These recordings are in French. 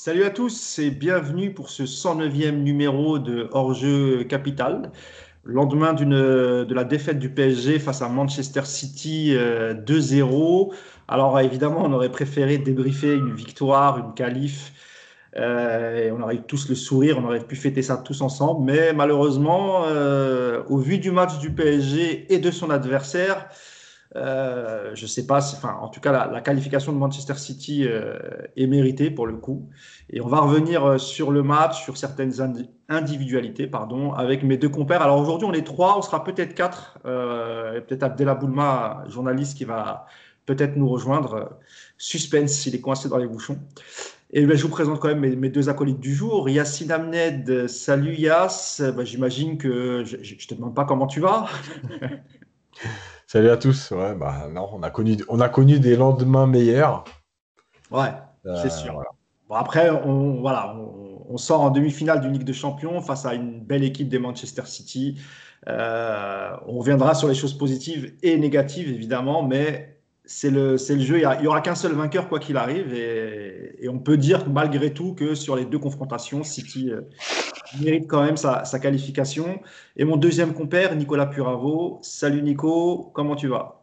Salut à tous et bienvenue pour ce 109e numéro de Hors-jeu Capital. Lendemain de la défaite du PSG face à Manchester City 2-0. Euh, Alors évidemment, on aurait préféré débriefer une victoire, une qualif. Euh, et on aurait eu tous le sourire, on aurait pu fêter ça tous ensemble. Mais malheureusement, euh, au vu du match du PSG et de son adversaire, euh, je sais pas, enfin, en tout cas, la, qualification de Manchester City euh, est méritée pour le coup. Et on va revenir euh, sur le match, sur certaines individualités, pardon, avec mes deux compères. Alors aujourd'hui, on est trois, on sera peut-être quatre. Peut-être Abdella Boulma, journaliste, qui va peut-être nous rejoindre. Suspense, il est coincé dans les bouchons. Et ben, je vous présente quand même mes, deux acolytes du jour. Yassine Amned, salut Yass. Ben, J'imagine que je ne te demande pas comment tu vas. Salut à tous. Ouais, bah non, on a connu, on a connu des lendemains meilleurs. Ouais, c'est sûr. Bon, après, on, voilà, on, sort en demi-finale d'une Ligue de Champions face à une belle équipe des Manchester City. Euh, on reviendra sur les choses positives et négatives, évidemment, mais c'est le, le jeu. Il n'y aura qu'un seul vainqueur, quoi qu'il arrive. Et, on peut dire malgré tout que sur les deux confrontations, City euh, mérite quand même sa, qualification. Et mon deuxième compère, Nicolas Puravo. Salut Nico, comment tu vas?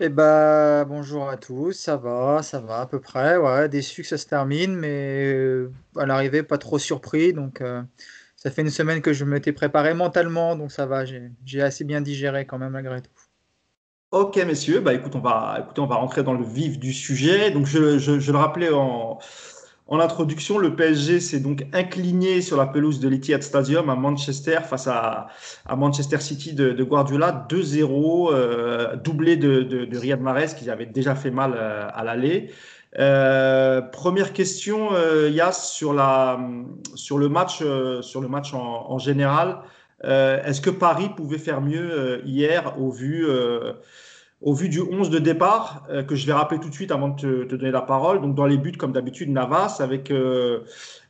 Eh ben, bonjour à tous, ça va, ça va à peu près. Ouais, déçu que ça se termine, mais euh, à l'arrivée, pas trop surpris. Donc, euh, ça fait une semaine que je m'étais préparé mentalement, donc ça va, j'ai assez bien digéré quand même malgré tout. Ok, messieurs, bah, écoute, on va, écoutez, on va rentrer dans le vif du sujet. Donc, je, je, le rappelais en, en introduction, le PSG s'est donc incliné sur la pelouse de l'Etihad Stadium à Manchester face à, à Manchester City de, de Guardiola, 2-0, euh, doublé de, de, de, Riyad Mahrez qui avait déjà fait mal euh, à l'aller. Euh, première question, euh, Yass, sur, la, sur le match, euh, sur le match en, en général. Est-ce que Paris pouvait faire mieux hier au vu au vu du 11 de départ, euh, que je vais rappeler tout de suite avant de te, donner la parole, donc dans les buts, comme d'habitude, Navas, avec euh,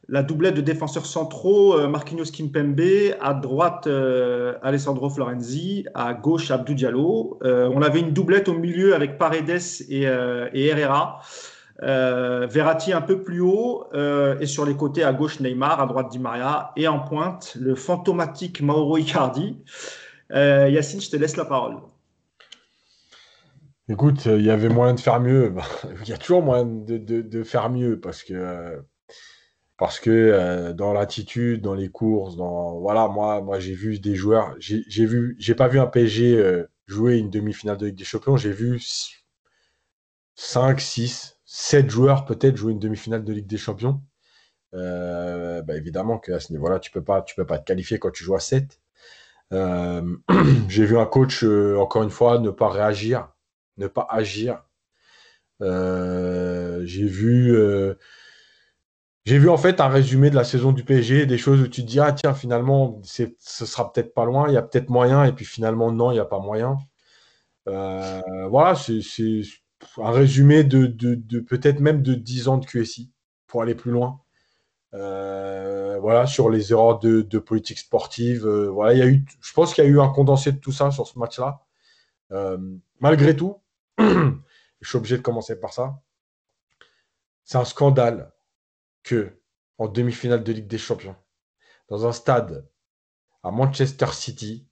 la doublette de défenseurs centraux, euh, Marquinhos Kimpembe, à droite, Alessandro Florenzi, à gauche, Abdou Diallo. on avait une doublette au milieu avec Paredes et, et Herrera. Verratti un peu plus haut et sur les côtés à gauche Neymar, à droite Di Maria et en pointe le fantomatique Mauro Icardi. Yacine, je te laisse la parole. Écoute, il y avait moyen de faire mieux. Il y a toujours moyen de, faire mieux parce que, parce que euh, dans l'attitude, dans les courses, dans voilà, moi, moi j'ai vu des joueurs. J'ai vu, j'ai pas vu un PSG euh, jouer une demi-finale de Ligue des Champions. J'ai vu 5, 6, 7 joueurs peut-être jouer une demi-finale de Ligue des Champions. Euh, bah, évidemment qu'à ce niveau-là, tu peux pas, peux pas te qualifier quand tu joues à 7. j'ai vu un coach, encore une fois, ne pas réagir ne pas agir. Euh, j'ai vu, euh, j'ai vu en fait un résumé de la saison du PSG, des choses où tu te dis ah tiens finalement ce sera peut-être pas loin, il y a peut-être moyen et puis finalement non il n'y a pas moyen. Euh, voilà c'est un résumé de, peut-être même de 10 ans de QSI pour aller plus loin. voilà sur les erreurs de, politique sportive. voilà il y a eu, je pense qu'il y a eu un condensé de tout ça sur ce match-là. malgré tout, je suis obligé de commencer par ça. C'est un scandale que, en demi-finale de Ligue des Champions, dans un stade à Manchester City,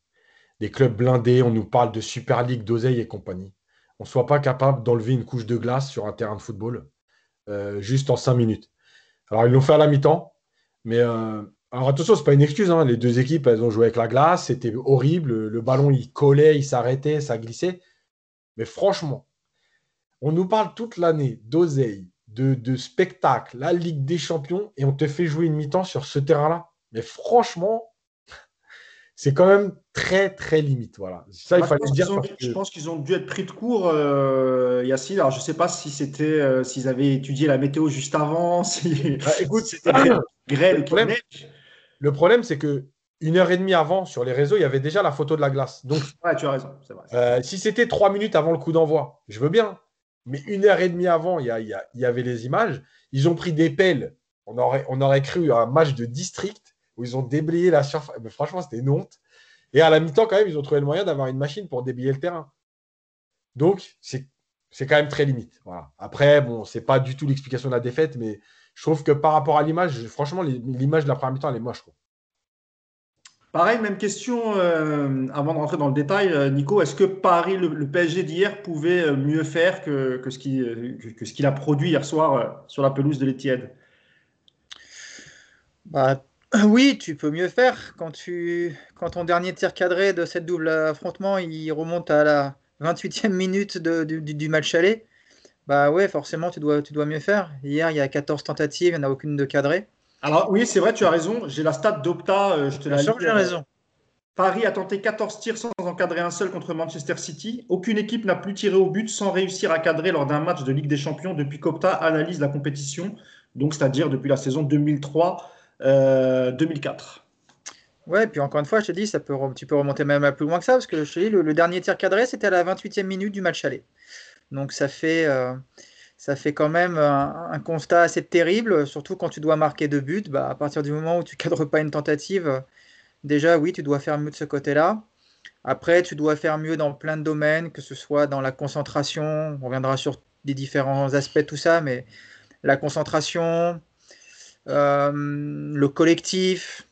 des clubs blindés, on nous parle de Super League, d'oseille et compagnie, on ne soit pas capable d'enlever une couche de glace sur un terrain de football euh, juste en cinq minutes. Alors, ils l'ont fait à la mi-temps, mais euh, alors attention, ce n'est pas une excuse. Hein. Les deux équipes, elles ont joué avec la glace, c'était horrible. Le ballon, il collait, il s'arrêtait, ça glissait. Mais franchement, on nous parle toute l'année d'oseille, de, spectacle, la Ligue des Champions, et on te fait jouer une mi-temps sur ce terrain-là. Mais franchement, c'est quand même très, très limite. Voilà. Ça, il fallait dire. Je pense qu'ils ont dû être pris de court, euh, Yacine. Alors, je ne sais pas si c'était, euh, s'ils avaient étudié la météo juste avant. Si... Bah, écoute, c'était grêle le problème, c'est que une heure et demie avant, sur les réseaux, il y avait déjà la photo de la glace. Donc, ouais, tu as raison. Vrai. Euh, si c'était trois minutes avant le coup d'envoi, je veux bien. Mais une heure et demie avant, il y, avait les images. Ils ont pris des pelles. On aurait, on aurait cru un match de district où ils ont déblayé la surface. Mais franchement, c'était une honte. Et à la mi-temps, quand même, ils ont trouvé le moyen d'avoir une machine pour déblayer le terrain. Donc, c'est c'est quand même très limite. Voilà. Après, bon, c'est pas du tout l'explication de la défaite, mais je trouve que par rapport à l'image, franchement, l'image de la première mi-temps, elle est moche. Quoi. Pareil, même question euh, avant de rentrer dans le détail, euh, Nico. Est-ce que Paris, le, PSG d'hier, pouvait euh, mieux faire que, ce qu'il a produit hier soir sur la pelouse de l'Etihad? Bah, Oui, tu peux mieux faire. Quand, ton dernier tir cadré de cette double affrontement, il remonte à la 28e minute du, match aller, bah forcément, tu dois, tu dois mieux faire. Hier, il y a 14 tentatives, il n'y en a aucune de cadrée. Alors oui, c'est vrai, tu as raison. J'ai la stat d'Opta. Euh, je te sûr j'ai raison. Paris a tenté 14 tirs sans encadrer un seul contre Manchester City. Aucune équipe n'a plus tiré au but sans réussir à cadrer lors d'un match de Ligue des Champions depuis qu'Opta analyse la compétition, donc c'est-à-dire depuis la saison 2003-2004. Euh, ouais, puis encore une fois, je te dis, ça peut, tu peux remonter même à plus loin que ça, parce que je te dis, le, dernier tir cadré, c'était à la 28e minute du match aller. Donc ça fait, euh, ça fait quand même un, constat assez terrible, surtout quand tu dois marquer deux buts. Bah, à partir du moment où tu cadres pas une tentative, déjà oui, tu dois faire mieux de ce côté-là. Après, tu dois faire mieux dans plein de domaines, que ce soit dans la concentration, on reviendra sur des différents aspects, tout ça, mais la concentration, euh, le collectif,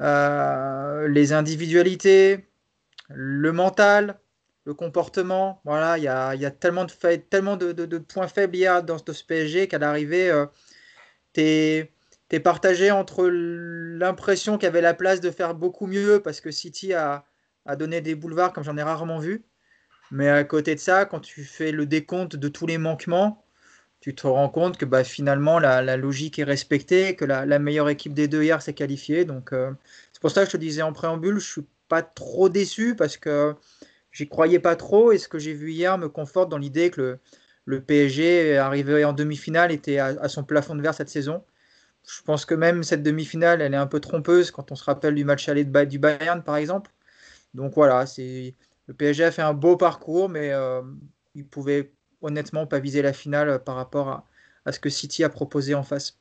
euh, les individualités, le mental, le comportement. Voilà, il y a, tellement, de, tellement de, points faibles hier dans, ce PSG qu'à l'arrivée, euh, tu es, partagé entre l'impression qu'il y avait la place de faire beaucoup mieux parce que City a, donné des boulevards comme j'en ai rarement vu. Mais à côté de ça, quand tu fais le décompte de tous les manquements, tu te rends compte que bah, finalement la, logique est respectée, que la, meilleure équipe des deux hier s'est qualifiée. Donc euh, c'est pour ça que je te disais en préambule, je suis pas trop déçu parce que j'y croyais pas trop et ce que j'ai vu hier me conforte dans l'idée que le, PSG arrivé en demi-finale était à, son plafond de verre cette saison. Je pense que même cette demi-finale, elle est un peu trompeuse quand on se rappelle du match aller de, du Bayern par exemple. Donc voilà, c'est le PSG a fait un beau parcours, mais euh, il pouvait honnêtement pas viser la finale par rapport à ce que City a proposé en face.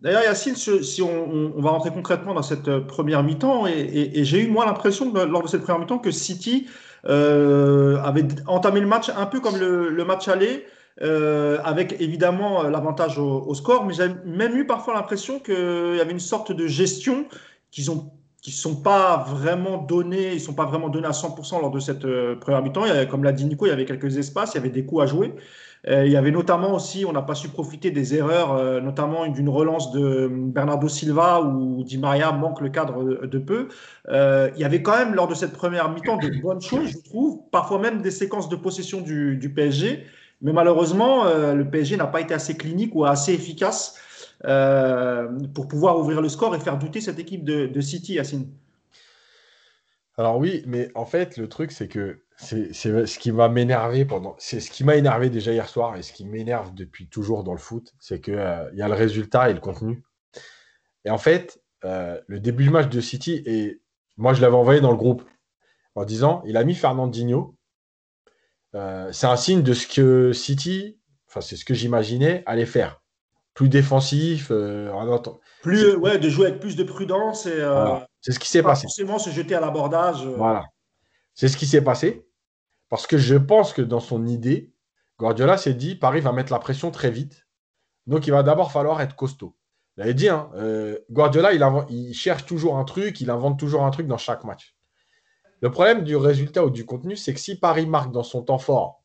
D'ailleurs, Yacine, si on, va rentrer concrètement dans cette euh, première mi-temps, et, j'ai eu moi l'impression lors de cette première mi-temps que City euh, avait entamé le match un peu comme le, match aller, euh, avec évidemment l'avantage au, score, mais j'ai même eu parfois l'impression qu'il y avait une sorte de gestion qu'ils ont qui sont pas vraiment donnés, ils sont pas vraiment donnés à 100% lors de cette première mi-temps. Comme l'a dit Nico, il y avait quelques espaces, il y avait des coups à jouer. Euh, il y avait notamment aussi, on n'a pas su profiter des erreurs, euh, notamment d'une relance de Bernardo Silva où Di Maria manque le cadre de, peu. Euh, il y avait quand même, lors de cette première mi-temps, de bonnes choses, je trouve, parfois même des séquences de possession du, PSG. Mais malheureusement, le PSG n'a pas été assez clinique ou assez efficace pour pouvoir ouvrir le score et faire douter cette équipe de, de City, Yacine. Alors oui, mais en fait, le truc, c'est que c'est ce qui pendant. C'est ce qui m'a énervé déjà hier soir et ce qui m'énerve depuis toujours dans le foot, c'est qu'il euh, y a le résultat et le contenu. Et en fait, euh, le début du match de City, et moi je l'avais envoyé dans le groupe en disant il a mis Fernandinho. Euh, c'est un signe de ce que City, enfin c'est ce que j'imaginais, allait faire. Plus défensif, plus ouais, de jouer avec plus de prudence et c'est ce qui s'est passé. Forcément se jeter à l'abordage. Voilà. C'est ce qui s'est passé. Parce que je pense que dans son idée, Guardiola s'est dit Paris va mettre la pression très vite. Donc il va d'abord falloir être costaud. Il avait dit, hein, euh, Guardiola, il, cherche toujours un truc, il invente toujours un truc dans chaque match. Le problème du résultat ou du contenu, c'est que si Paris marque dans son temps fort,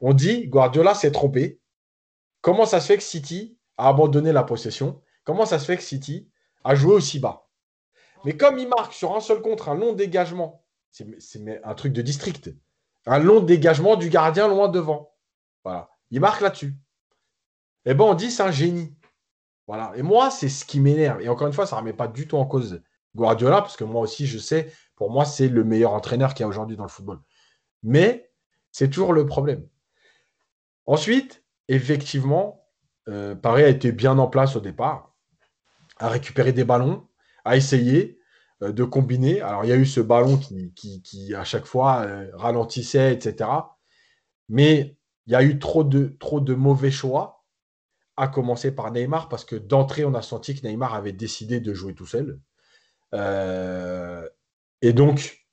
on dit Guardiola s'est trompé. Comment ça se fait que City a abandonné la possession? Comment ça se fait que City a joué aussi bas? Mais comme il marque sur un seul contre, un long dégagement c'est un truc de district. Un long dégagement du gardien loin devant. Voilà. Il marque là-dessus. Eh ben on dit c'est un génie. Voilà. Et moi, c'est ce qui m'énerve. Et encore une fois, ça ne remet pas du tout en cause Guardiola, parce que moi aussi, je sais, pour moi, c'est le meilleur entraîneur qu'il y a aujourd'hui dans le football. Mais c'est toujours le problème. Ensuite, effectivement, euh, Paris a été bien en place au départ, a récupéré des ballons, a essayé, de combiner. Alors, il y a eu ce ballon qui, qui, à chaque fois, euh, ralentissait, etc. Mais il y a eu trop de, trop de mauvais choix, à commencer par Neymar, parce que d'entrée, on a senti que Neymar avait décidé de jouer tout seul. Euh, et donc,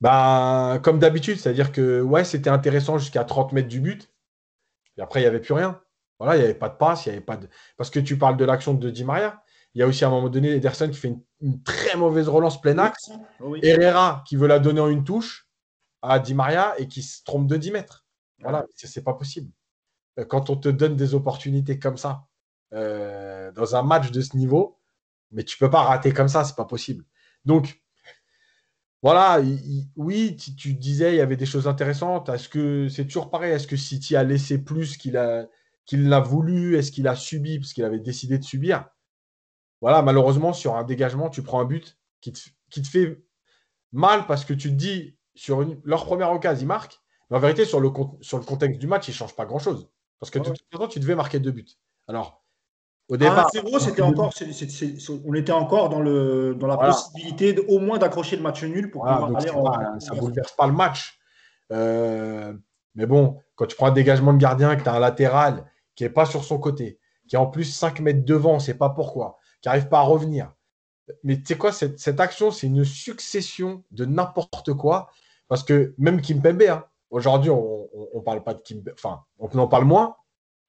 bah, comme d'habitude, c'est-à-dire que ouais, c'était intéressant jusqu'à 30 mètres du but. Et après, il n'y avait plus rien. Voilà, il n'y avait pas de passe, il y avait pas de. Parce que tu parles de l'action de Di Maria. Il y a aussi à un moment donné Ederson qui fait une, très mauvaise relance plein axe. Herrera qui veut la donner en une touche à Di Maria et qui se trompe de 10 mètres. Voilà, c'est pas possible. Euh, quand on te donne des opportunités comme ça euh, dans un match de ce niveau, mais tu peux pas rater comme ça, c'est pas possible. Donc, voilà, oui, tu, disais il y avait des choses intéressantes. Est-ce que c'est toujours pareil? Est-ce que City a laissé plus qu'il a qu'il l'a voulu? Est-ce qu'il a subi? Parce qu'il avait décidé de subir Voilà, malheureusement, sur un dégagement, tu prends un but qui te, fait mal parce que tu te dis, sur leur première occasion, ils marquent. Mais en vérité, sur le, sur le contexte du match, ils ne changent pas grand-chose. Parce que de toute façon, tu devais marquer deux buts. Alors, au départ, c'était encore, on était encore dans, le, dans la possibilité au moins d'accrocher le match nul pour pouvoir aller en. Ça ne bouleverse pas le match. Euh, mais bon, quand tu prends un dégagement de gardien, que tu as un latéral qui n'est pas sur son côté, qui est en plus 5 mètres devant, on ne sait pas pourquoi, qui n'arrive pas à revenir. Mais tu sais quoi, cette, cette action, c'est une succession de n'importe quoi. Parce que même Kimpembe, hein, aujourd'hui, on ne parle pas de Kimpembe, enfin, on en parle moins,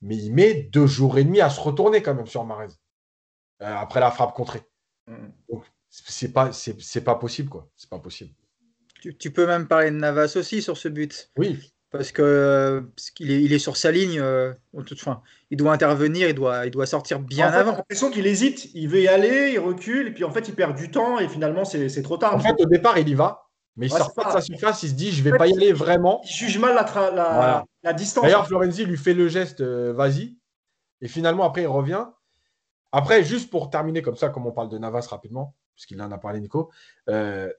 mais il met deux jours et demi à se retourner quand même sur Marez euh, après la frappe contrée. Mm. Donc c'est pas c'est pas possible quoi, c'est pas possible. Tu, peux même parler de Navas aussi sur ce but. Oui. Parce que qu'il est, il est sur sa ligne, euh, il doit intervenir, il doit, il doit sortir bien avant. J'ai l'impression qu'il hésite, il veut y aller, il recule, et puis en fait il perd du temps, et finalement c'est trop tard. En fait, au départ, il y va, mais il sort pas de sa surface, il se dit je vais pas y aller vraiment. Il juge mal la, la, distance. D'ailleurs, Florenzi lui fait le geste euh, vas-y. Et finalement, après, il revient. Après, juste pour terminer comme ça, comme on parle de Navas rapidement, puisqu'il en a parlé, Nico. Euh,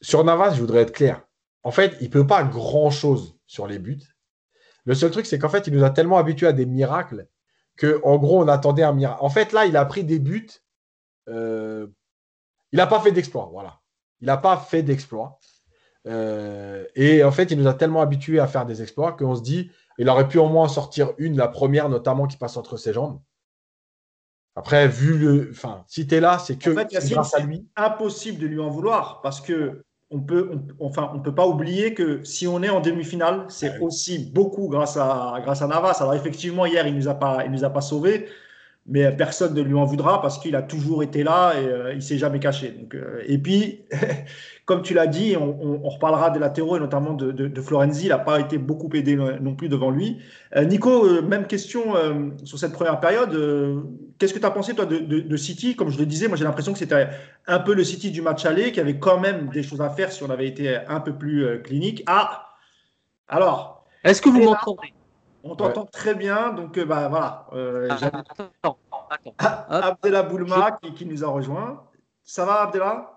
sur Navas, je voudrais être clair. En fait, il ne peut pas grand-chose sur les buts. Le seul truc, c'est qu'en fait, il nous a tellement habitués à des miracles qu'en gros, on attendait un miracle. En fait, là, il a pris des buts. Euh, il n'a pas fait d'exploit. Voilà. Il n'a pas fait d'exploit. Euh, et en fait, il nous a tellement habitués à faire des exploits qu'on se dit, il aurait pu au moins sortir une, la première notamment qui passe entre ses jambes. Après, vu le, enfin, si tu es là, c'est que grâce à lui. Impossible de lui en vouloir parce que on peut, enfin, on peut pas oublier que si on est en demi-finale, c'est aussi beaucoup grâce à grâce à Navas. Alors effectivement, hier, il nous a pas, il nous a pas sauvés, mais personne ne lui en voudra parce qu'il a toujours été là et euh, il s'est jamais caché. Donc, euh, et puis, comme tu l'as dit, on, reparlera des latéraux et notamment de, Florenzi. Il n'a pas été beaucoup aidé non plus devant lui. Euh, Nico, même question sur cette première période. Qu'est-ce que tu as pensé toi de, City? Comme je le disais, moi j'ai l'impression que c'était un peu le City du match aller, qui avait quand même des choses à faire si on avait été un peu plus clinique. Ah, alors. Est-ce que vous m'entendez? On t'entend très bien, donc euh, bah, voilà. Euh, attends, Abdella Boulma qui, nous a rejoint. Ça va, Abdella?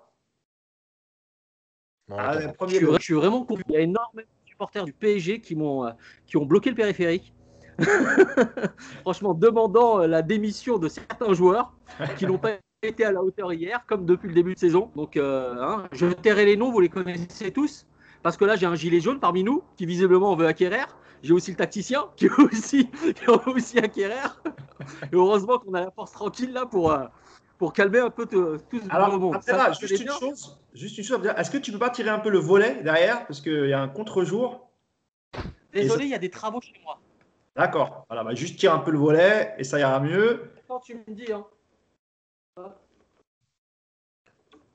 Je, suis, vraiment content. Il y a énormément de supporters du PSG qui, m'ont, euh, qui ont bloqué le périphérique. Franchement, demandant la démission de certains joueurs qui n'ont pas été à la hauteur hier, comme depuis le début de saison. Donc, hein, je tairai les noms, vous les connaissez tous. Parce que là, j'ai un gilet jaune parmi nous qui visiblement veut acquérir. J'ai aussi le tacticien qui est aussi, qui est aussi acquérir. Et heureusement qu'on a la force tranquille là pour, euh, pour calmer un peu tout ce Alors, monde. juste, une chose, juste une chose, est-ce que tu peux pas tirer un peu le volet derrière? Parce qu'il y a un contre-jour. Désolé, il y a des travaux chez moi. D'accord. Voilà, bah, juste tire un peu le volet et ça ira mieux. Quand tu me dis, hein.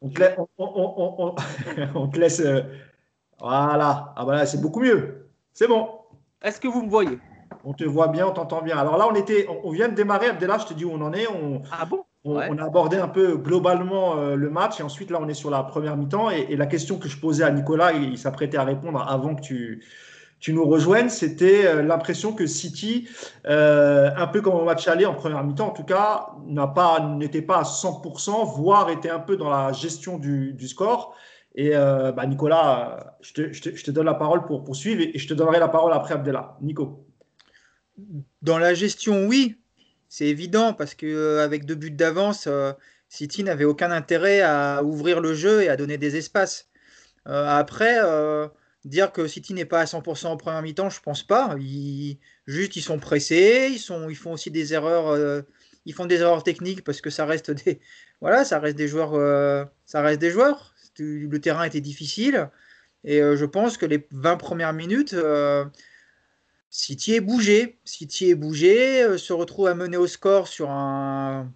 On te, laisse, on, te laisse. Voilà. Ah bah c'est beaucoup mieux. C'est bon. Est-ce que vous me voyez? On te voit bien, on t'entend bien. Alors là, on était, on vient de démarrer, Abdellah, je te dis où on en est. On, ah bon? on, a abordé un peu globalement euh, le match et ensuite là, on est sur la première mi-temps. Et, la question que je posais à Nicolas, il, s'apprêtait à répondre avant que tu, tu nous rejoignes, c'était euh, l'impression que City, euh, un peu comme au match aller en première mi-temps, en tout cas, n'a pas, n'était pas à 100%, voire était un peu dans la gestion du, du score. Et euh, bah, Nicolas, je te, donne la parole pour poursuivre et je te donnerai la parole après Abdella. Nico. Dans la gestion, oui, c'est évident parce qu'avec euh, deux buts d'avance, euh, City n'avait aucun intérêt à ouvrir le jeu et à donner des espaces. après, dire que City n'est pas à 100% en première mi-temps, je pense pas. Ils, juste, ils sont pressés, ils, font aussi des erreurs. ils font des erreurs techniques parce que ça reste des joueurs, ça reste des joueurs le terrain était difficile. Et je pense que les 20 premières minutes, City est bougé. City est bougé, se retrouve à mener au score sur un,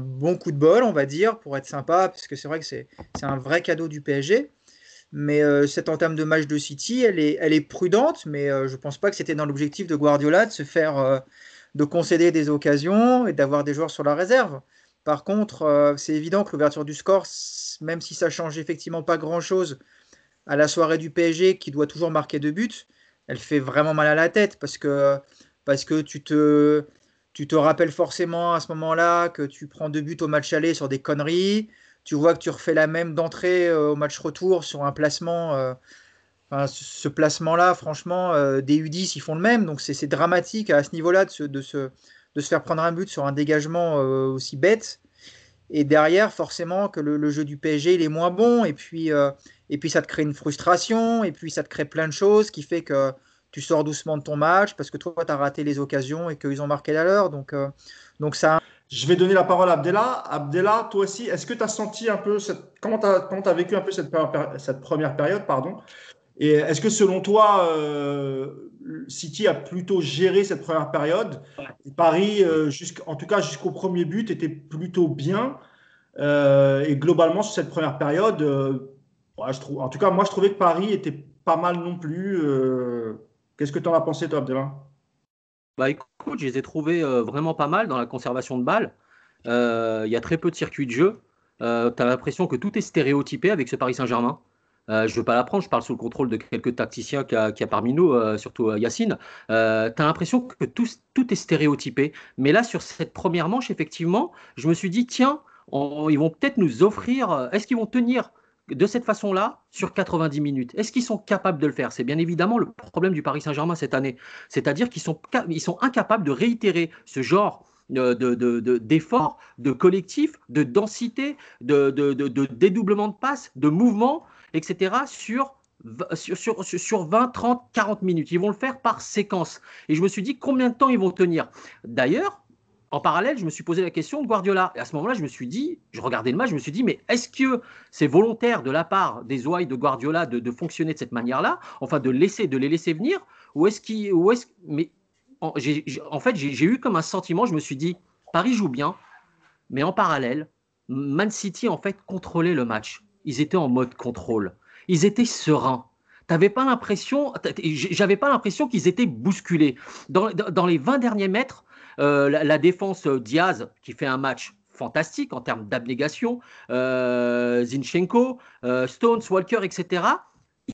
bon coup de bol, on va dire, pour être sympa, parce que c'est vrai que c'est un vrai cadeau du PSG. Mais cette entame de match de City, elle est, elle est prudente, mais je ne pense pas que c'était dans l'objectif de Guardiola de se faire de concéder des occasions et d'avoir des joueurs sur la réserve. Par contre, euh, c'est évident que l'ouverture du score, même si ça change effectivement pas grand-chose à la soirée du PSG qui doit toujours marquer deux buts, elle fait vraiment mal à la tête parce que, parce que tu, te, tu te rappelles forcément à ce moment-là que tu prends deux buts au match aller sur des conneries. Tu vois que tu refais la même d'entrée euh, au match retour sur un placement. Euh, ce placement-là, franchement, des U10, ils font le même. Donc c'est dramatique à ce niveau-là de se, de se faire prendre un but sur un dégagement euh, aussi bête. Et derrière, forcément, que le, jeu du PSG, il est moins bon. Et puis, euh, et puis, ça te crée une frustration. Et puis, ça te crée plein de choses qui fait que tu sors doucement de ton match parce que toi, tu as raté les occasions et qu'ils ont marqué la leur. Donc, donc ça. Je vais donner la parole à Abdella. Abdella, toi aussi, est-ce que tu as senti un peu cette... comment tu as, as, vécu un peu cette, première période pardon? Et est-ce que selon toi, euh, City a plutôt géré cette première période Paris, euh, en tout cas jusqu'au premier but, était plutôt bien. Euh, et globalement, sur cette première période, je trouve, en tout cas, moi, je trouvais que Paris était pas mal non plus. Qu'est-ce que tu en as pensé, toi, Abdelin? Bah, écoute, je les ai trouvés vraiment pas mal dans la conservation de balles. Il y a très peu de circuits de jeu. tu as l'impression que tout est stéréotypé avec ce Paris Saint-Germain. Euh, je ne veux pas l'apprendre, je parle sous le contrôle de quelques tacticiens qu'il y, a parmi nous, euh, surtout euh, Yacine. tu as l'impression que tout, est stéréotypé. Mais là, sur cette première manche, effectivement, je me suis dit, tiens, ils vont peut-être nous offrir, est-ce qu'ils vont tenir de cette façon-là sur 90 minutes? Est-ce qu'ils sont capables de le faire? C'est bien évidemment le problème du Paris Saint-Germain cette année. C'est-à-dire qu'ils sont, ils sont incapables de réitérer ce genre d'efforts, de, de, collectif, de densité, de, de, dédoublement de passes, de mouvement etc., sur sur, sur, 20, 30, 40 minutes. Ils vont le faire par séquence. Et je me suis dit combien de temps ils vont tenir? D'ailleurs, en parallèle, je me suis posé la question de Guardiola. Et à ce moment-là, je me suis dit, je regardais le match, je me suis dit, mais est-ce que c'est volontaire de la part des ouailles de Guardiola de, fonctionner de cette manière-là, enfin de laisser, de les laisser venir, ou est-ce qu'il, est mais en, en fait, j'ai eu comme un sentiment, je me suis dit, Paris joue bien, mais en parallèle, Man City en fait contrôlait le match ils étaient en mode contrôle. Ils étaient sereins. T'avais pas l'impression, j'avais pas l'impression qu'ils étaient bousculés. Dans, les 20 derniers mètres, euh, la, défense euh, Diaz, qui fait un match fantastique en termes d'abnégation, euh, Zinchenko, Stones, Walker, etc.,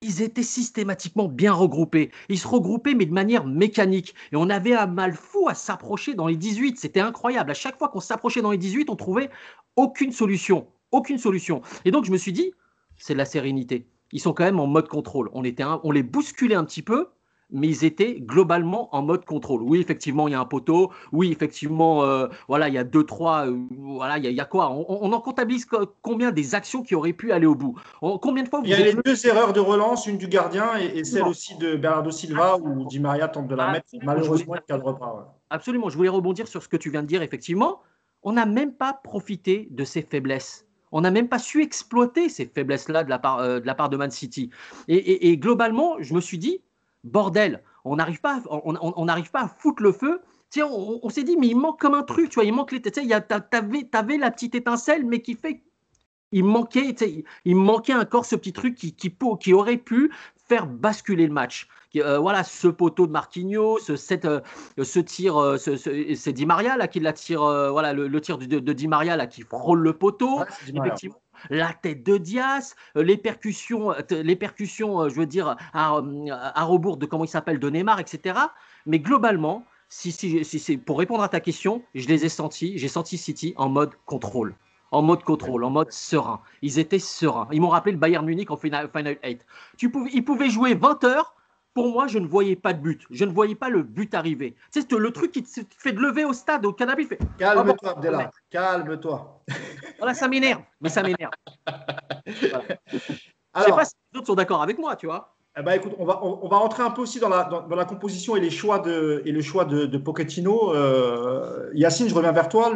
ils étaient systématiquement bien regroupés. Ils se regroupaient, mais de manière mécanique. Et on avait un mal fou à s'approcher dans les 18. C'était incroyable. À chaque fois qu'on s'approchait dans les 18, on trouvait aucune solution aucune solution. Et donc, je me suis dit, c'est de la sérénité. Ils sont quand même en mode contrôle. On, était on les bousculait un petit peu, mais ils étaient globalement en mode contrôle. Oui, effectivement, il y a un poteau. Oui, effectivement, euh, voilà, il y a deux, trois. Euh, voilà, il y, a, quoi? On, en comptabilise combien des actions qui auraient pu aller au bout? Combien de fois Il y a les deux erreurs de relance, une du gardien et, celle aussi de Bernardo Silva où Di Maria tente de la mettre. Malheureusement, il ne cadre pas. Absolument. Je voulais rebondir sur ce que tu viens de dire. Effectivement, on n'a même pas profité de ses faiblesses on n'a même pas su exploiter ces faiblesses-là de, la part, euh, de Man City. Et, globalement, je me suis dit, bordel, on n'arrive pas, on, à foutre le feu. Tiens, on, s'est dit, mais il manque comme un truc, tu vois, il manque les. Tu sais, avais la petite étincelle, mais qui fait il manquait, il manquait encore ce petit truc qui, qui, qui, aurait pu faire basculer le match. Euh, voilà, ce poteau de Marquinhos, ce, euh, ce tir, euh, c'est Di Maria là qui la tire, voilà, le, tir de, de, Di Maria là qui frôle le poteau. effectivement la tête de Diaz, les percussions, les percussions, je veux dire, à, à rebours de comment il s'appelle, de Neymar, etc. Mais globalement, si, si, si, pour répondre à ta question, je les ai sentis, j'ai senti City en mode contrôle en mode contrôle, en mode serein. Ils étaient sereins. Ils m'ont rappelé le Bayern Munich en Final, 8. Tu pouvais, ils pouvaient jouer 20 heures. Pour moi, je ne voyais pas de but. Je ne voyais pas le but arriver. C'est le truc qui te fait de lever au stade, au canapé. Fait... Calme-toi, Abdella. Calme-toi. Voilà, ça m'énerve. Mais ça m'énerve. Voilà. Je ne sais pas si les autres sont d'accord avec moi, tu vois. Eh ben, écoute, on va, on, rentrer un peu aussi dans la, composition et les choix de, et le choix de, de Pochettino. Euh, Yacine, je reviens vers toi.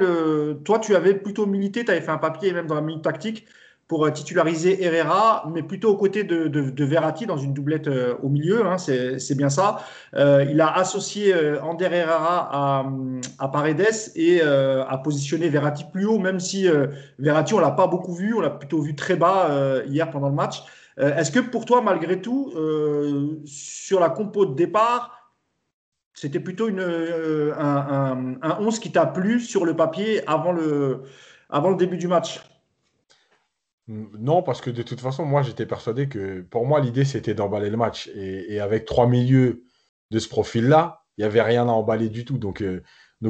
Toi, tu avais plutôt milité, tu avais fait un papier même dans la minute tactique pour titulariser Herrera, mais plutôt aux côtés de, de, Verratti dans une doublette au milieu, hein, c'est bien ça. il a associé Ander Herrera à, à Paredes et a positionné Verratti plus haut, même si Verratti, on l'a pas beaucoup vu, on l'a plutôt vu très bas hier pendant le match. Est-ce que pour toi, malgré tout, sur la compo de départ, c'était plutôt euh, un, un, 11 qui t'a plu sur le papier avant le, début du match? Non, parce que de toute façon, moi j'étais persuadé que pour moi l'idée c'était d'emballer le match. Et, avec trois milieux de ce profil-là, il n'y avait rien à emballer du tout. Donc, euh,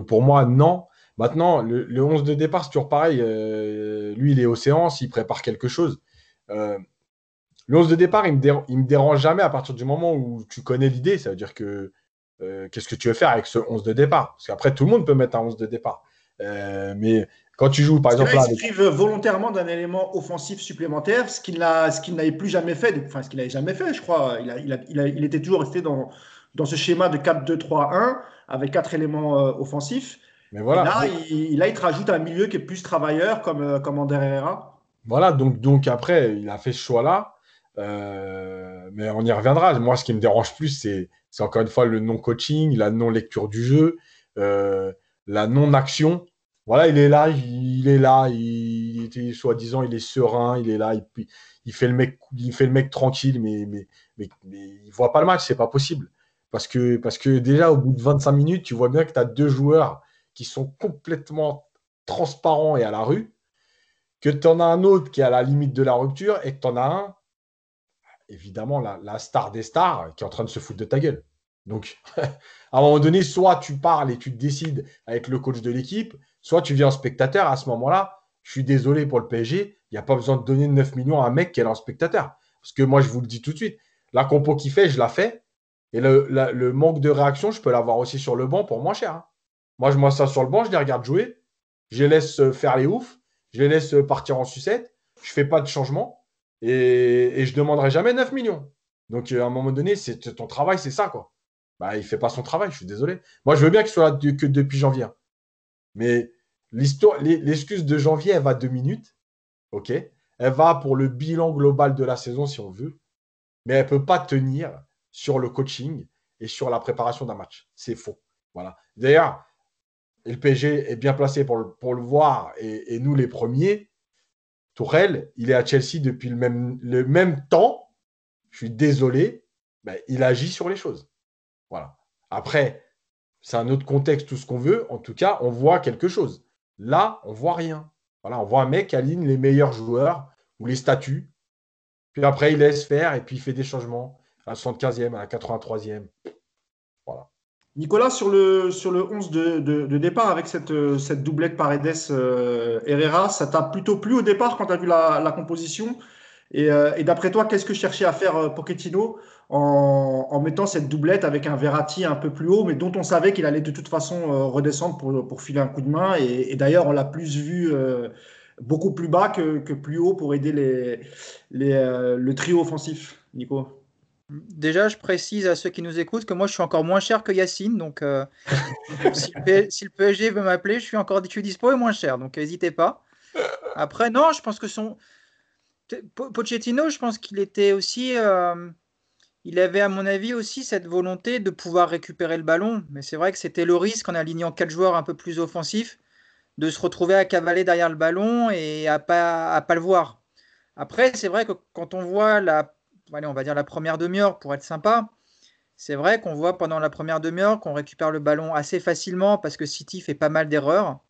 pour moi, non. Maintenant, le, le, 11 de départ, c'est toujours pareil. Euh, lui, il est océan, s'il prépare quelque chose. Le 11 de départ, il me, il me dérange jamais à partir du moment où tu connais l'idée. Ça veut dire que euh, qu'est-ce que tu veux faire avec ce 11 de départ? Parce qu'après, tout le monde peut mettre un 11 de départ. Euh, mais quand tu joues, par exemple. Là, il se prive volontairement d'un élément offensif supplémentaire, ce qu'il n'avait plus jamais fait, enfin, ce qu'il n'avait jamais fait, je crois. Il, a, il, a, il, a, il, était toujours resté dans, dans ce schéma de 4-2-3-1 avec quatre éléments euh, offensifs. Mais voilà. là, il, là, il te rajoute un milieu qui est plus travailleur, comme, comme Ander Herrera. Voilà, donc, donc après, il a fait ce choix-là. Mais on y reviendra. Moi, ce qui me dérange plus, c'est encore une fois le non-coaching, la non-lecture du jeu, euh, la non-action. Voilà, il est là, il est là, il, était soi-disant, il est serein, il est là, il, il, fait le mec, il fait le mec tranquille, mais, mais, mais, il voit pas le match, c'est pas possible. Parce que, parce que déjà, au bout de 25 minutes, tu vois bien que tu as deux joueurs qui sont complètement transparents et à la rue, que tu en as un autre qui est à la limite de la rupture et que tu en as un évidemment la, star des stars qui est en train de se foutre de ta gueule. Donc, à un moment donné, soit tu parles et tu te décides avec le coach de l'équipe, soit tu viens en spectateur. À ce moment-là, je suis désolé pour le PSG, il n'y a pas besoin de donner 9 millions à un mec qui est en spectateur. Parce que moi, je vous le dis tout de suite, la compo qu'il fait, je la fais. Et le, manque de réaction, je peux l'avoir aussi sur le banc pour moins cher. Hein. Moi, je m'assois sur le banc, je les regarde jouer, je les laisse faire les oufs, je les laisse partir en sucette, je ne fais pas de changement. Et, je demanderai jamais 9 millions. Donc, euh, à un moment donné, c'est ton travail, c'est ça, quoi. Bah, il fait pas son travail, je suis désolé. Moi, je veux bien qu'il soit là que depuis janvier. Mais l'histoire, l'excuse de janvier, elle va deux minutes. OK? Elle va pour le bilan global de la saison, si on veut. Mais elle ne peut pas tenir sur le coaching et sur la préparation d'un match. C'est faux. Voilà. D'ailleurs, le PSG est bien placé pour le voir et nous les premiers. Tourelle, il est à Chelsea depuis le même, temps. Je suis désolé, mais il agit sur les choses. Voilà. Après, c'est un autre contexte, tout ce qu'on veut. En tout cas, on voit quelque chose. Là, on voit rien. Voilà, on voit un mec qui aligne les meilleurs joueurs ou les statuts. Puis après, il laisse faire et puis il fait des changements à la 75e, à la 83e. Nicolas, sur le, sur le 11 de, départ avec cette, cette doublette Paredes euh, Herrera, ça t'a plutôt plu au départ quand tu as vu la, composition? Euh, Et, d'après toi, qu'est-ce que cherchait à faire euh, Pochettino en, mettant cette doublette avec un Verratti un peu plus haut, mais dont on savait qu'il allait de toute façon redescendre pour, filer un coup de main? Et, d'ailleurs, on l'a plus vu beaucoup plus bas que, plus haut pour aider les, le trio offensif, Nico? Déjà, je précise à ceux qui nous écoutent que moi, je suis encore moins cher que Yacine. Donc, euh, si, le, PSG veut m'appeler, je suis encore suis dispo et moins cher. Donc, n'hésitez pas. Après, non, je pense que son. Pochettino, je pense qu'il était aussi. Euh, il avait, à mon avis, aussi cette volonté de pouvoir récupérer le ballon. Mais c'est vrai que c'était le risque en alignant quatre joueurs un peu plus offensifs de se retrouver à cavaler derrière le ballon et à pas, à pas le voir. Après, c'est vrai que quand on voit la on va dire la première demi-heure pour être sympa. C'est vrai qu'on voit pendant la première demi-heure qu'on récupère le ballon assez facilement parce que City fait pas mal d'erreurs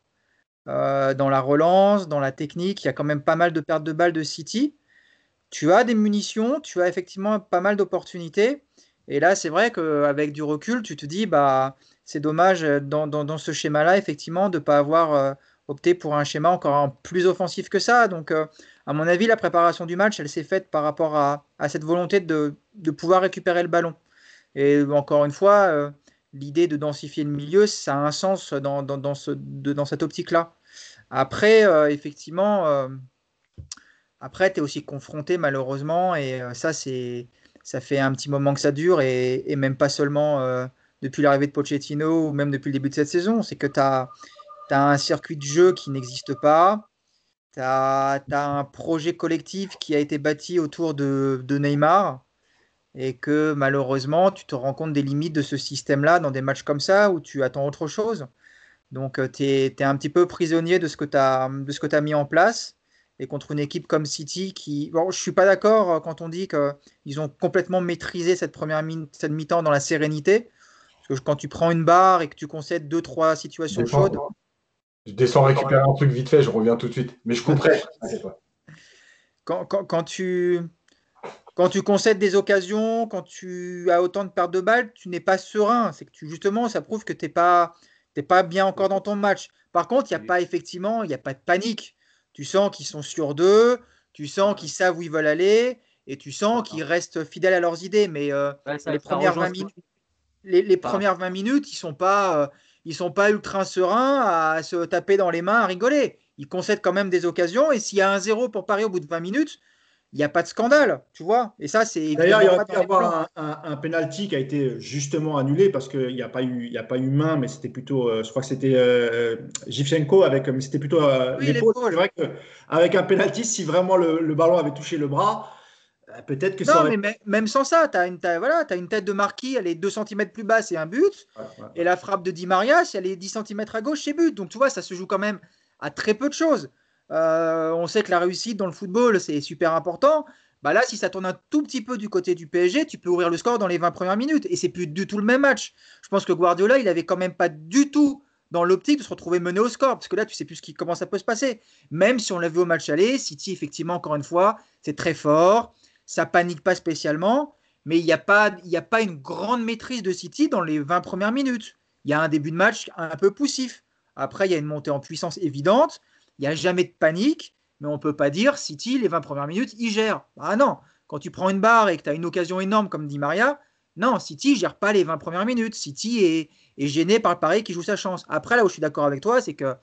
euh, dans la relance, dans la technique. Il y a quand même pas mal de pertes de balles de City. Tu as des munitions, tu as effectivement pas mal d'opportunités. Et là, c'est vrai qu'avec du recul, tu te dis, bah, c'est dommage dans, ce schéma-là, effectivement, de ne pas avoir opté pour un schéma encore plus offensif que ça. Donc, euh, à mon avis, la préparation du match, elle s'est faite par rapport à, cette volonté de, pouvoir récupérer le ballon. Et encore une fois, euh, l'idée de densifier le milieu, ça a un sens dans, dans, ce, dans cette optique-là. Après, euh, effectivement, après, tu es aussi confronté malheureusement, et ça, c'est ça fait un petit moment que ça dure, et, et même pas seulement depuis l'arrivée de Pochettino ou même depuis le début de cette saison, c'est que tu as, as, un circuit de jeu qui n'existe pas, tu as, un projet collectif qui a été bâti autour de, Neymar et que malheureusement, tu te rends compte des limites de ce système-là dans des matchs comme ça où tu attends autre chose. Donc, tu es, un petit peu prisonnier de ce que tu as, as, mis en place. Et contre une équipe comme City, qui. Bon, je suis pas d'accord euh, quand on dit qu'ils ont complètement maîtrisé cette première mi-temps dans la sérénité. Parce que quand tu prends une barre et que tu concèdes deux, trois situations chaudes. Je descends récupérer un truc vite fait, je reviens tout de suite. Mais je comprends. quand, quand, quand, tu, quand tu concèdes des occasions, quand tu as autant de pertes de balles, tu n'es pas serein. C'est que tu, justement, ça prouve que tu n'es pas, pas bien encore dans ton match. Par contre, il n'y a pas effectivement, il n'y a pas de panique. Tu sens qu'ils sont sûrs d'eux, tu sens qu'ils savent où ils veulent aller, et tu sens qu'ils restent fidèles à leurs idées. Mais euh, les, premières 20 minutes, les, premières 20 minutes, ils sont pas, euh, ils sont pas ultra sereins à se taper dans les mains, à rigoler. Ils concèdent quand même des occasions, et s'il y a un zéro pour Paris au bout de 20 minutes, il n'y a pas de scandale, tu vois. Et ça, c'est. D'ailleurs, il y aurait pu avoir un, un, penalty qui a été justement annulé parce qu'il n'y a pas eu, il a pas eu main, mais c'était plutôt, euh, je crois que c'était euh, avec, mais c'était plutôt euh, l'épaule. C'est vrai qu'avec un penalty, si vraiment le, ballon avait touché le bras, peut-être que ça. Non, mais même sans ça, tu as, une, voilà, as une tête de Marquis, elle est 2 cm plus basse et un but. Et la frappe de Di Maria, si elle est 10 cm à gauche, c'est but. Donc tu vois, ça se joue quand même à très peu de choses. Euh, on sait que la réussite dans le football, c'est super important. Bah là, si ça tourne un tout petit peu du côté du PSG, tu peux ouvrir le score dans les 20 premières minutes. Et c'est plus du tout le même match. Je pense que Guardiola, il avait quand même pas du tout dans l'optique de se retrouver mené au score. Parce que là, tu sais plus ce qui, comment ça peut se passer. Même si on l'a vu au match aller, City, effectivement, encore une fois, c'est très fort. Ça panique pas spécialement. Mais il n'y a, pas, une grande maîtrise de City dans les 20 premières minutes. Il y a un début de match un peu poussif. Après, il y a une montée en puissance évidente. Il n'y a jamais de panique, mais on ne peut pas dire City, les 20 premières minutes, il gère. Ah non, quand tu prends une barre et que tu as une occasion énorme comme dit Maria, non, City ne gère pas les 20 premières minutes. City est, gêné par le Paris qui joue sa chance. Après, là où je suis d'accord avec toi, c'est que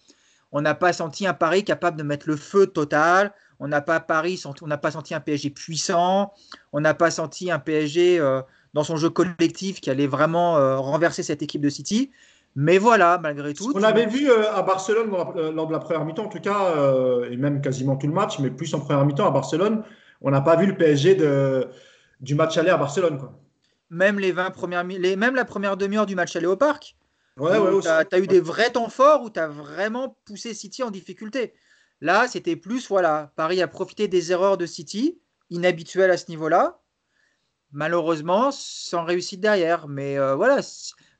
on n'a pas senti un Paris capable de mettre le feu total. On n'a pas Paris, on n'a pas senti un PSG puissant. On n'a pas senti un PSG euh, dans son jeu collectif qui allait vraiment euh, renverser cette équipe de City. Mais voilà, malgré tout. On avait vu euh, à Barcelone lors de la première mi-temps, en tout cas, et même quasiment tout le match, mais plus en première mi-temps à Barcelone, on n'a pas vu le PSG de, du match aller à Barcelone. Quoi. Même, les 20 premières, les, même la première demi-heure du match aller au parc. Ouais, ouais, tu as, eu des vrais temps forts où tu as vraiment poussé City en difficulté. Là, c'était plus, voilà, Paris a profité des erreurs de City, inhabituelles à ce niveau-là. Malheureusement, sans réussite derrière. Mais voilà,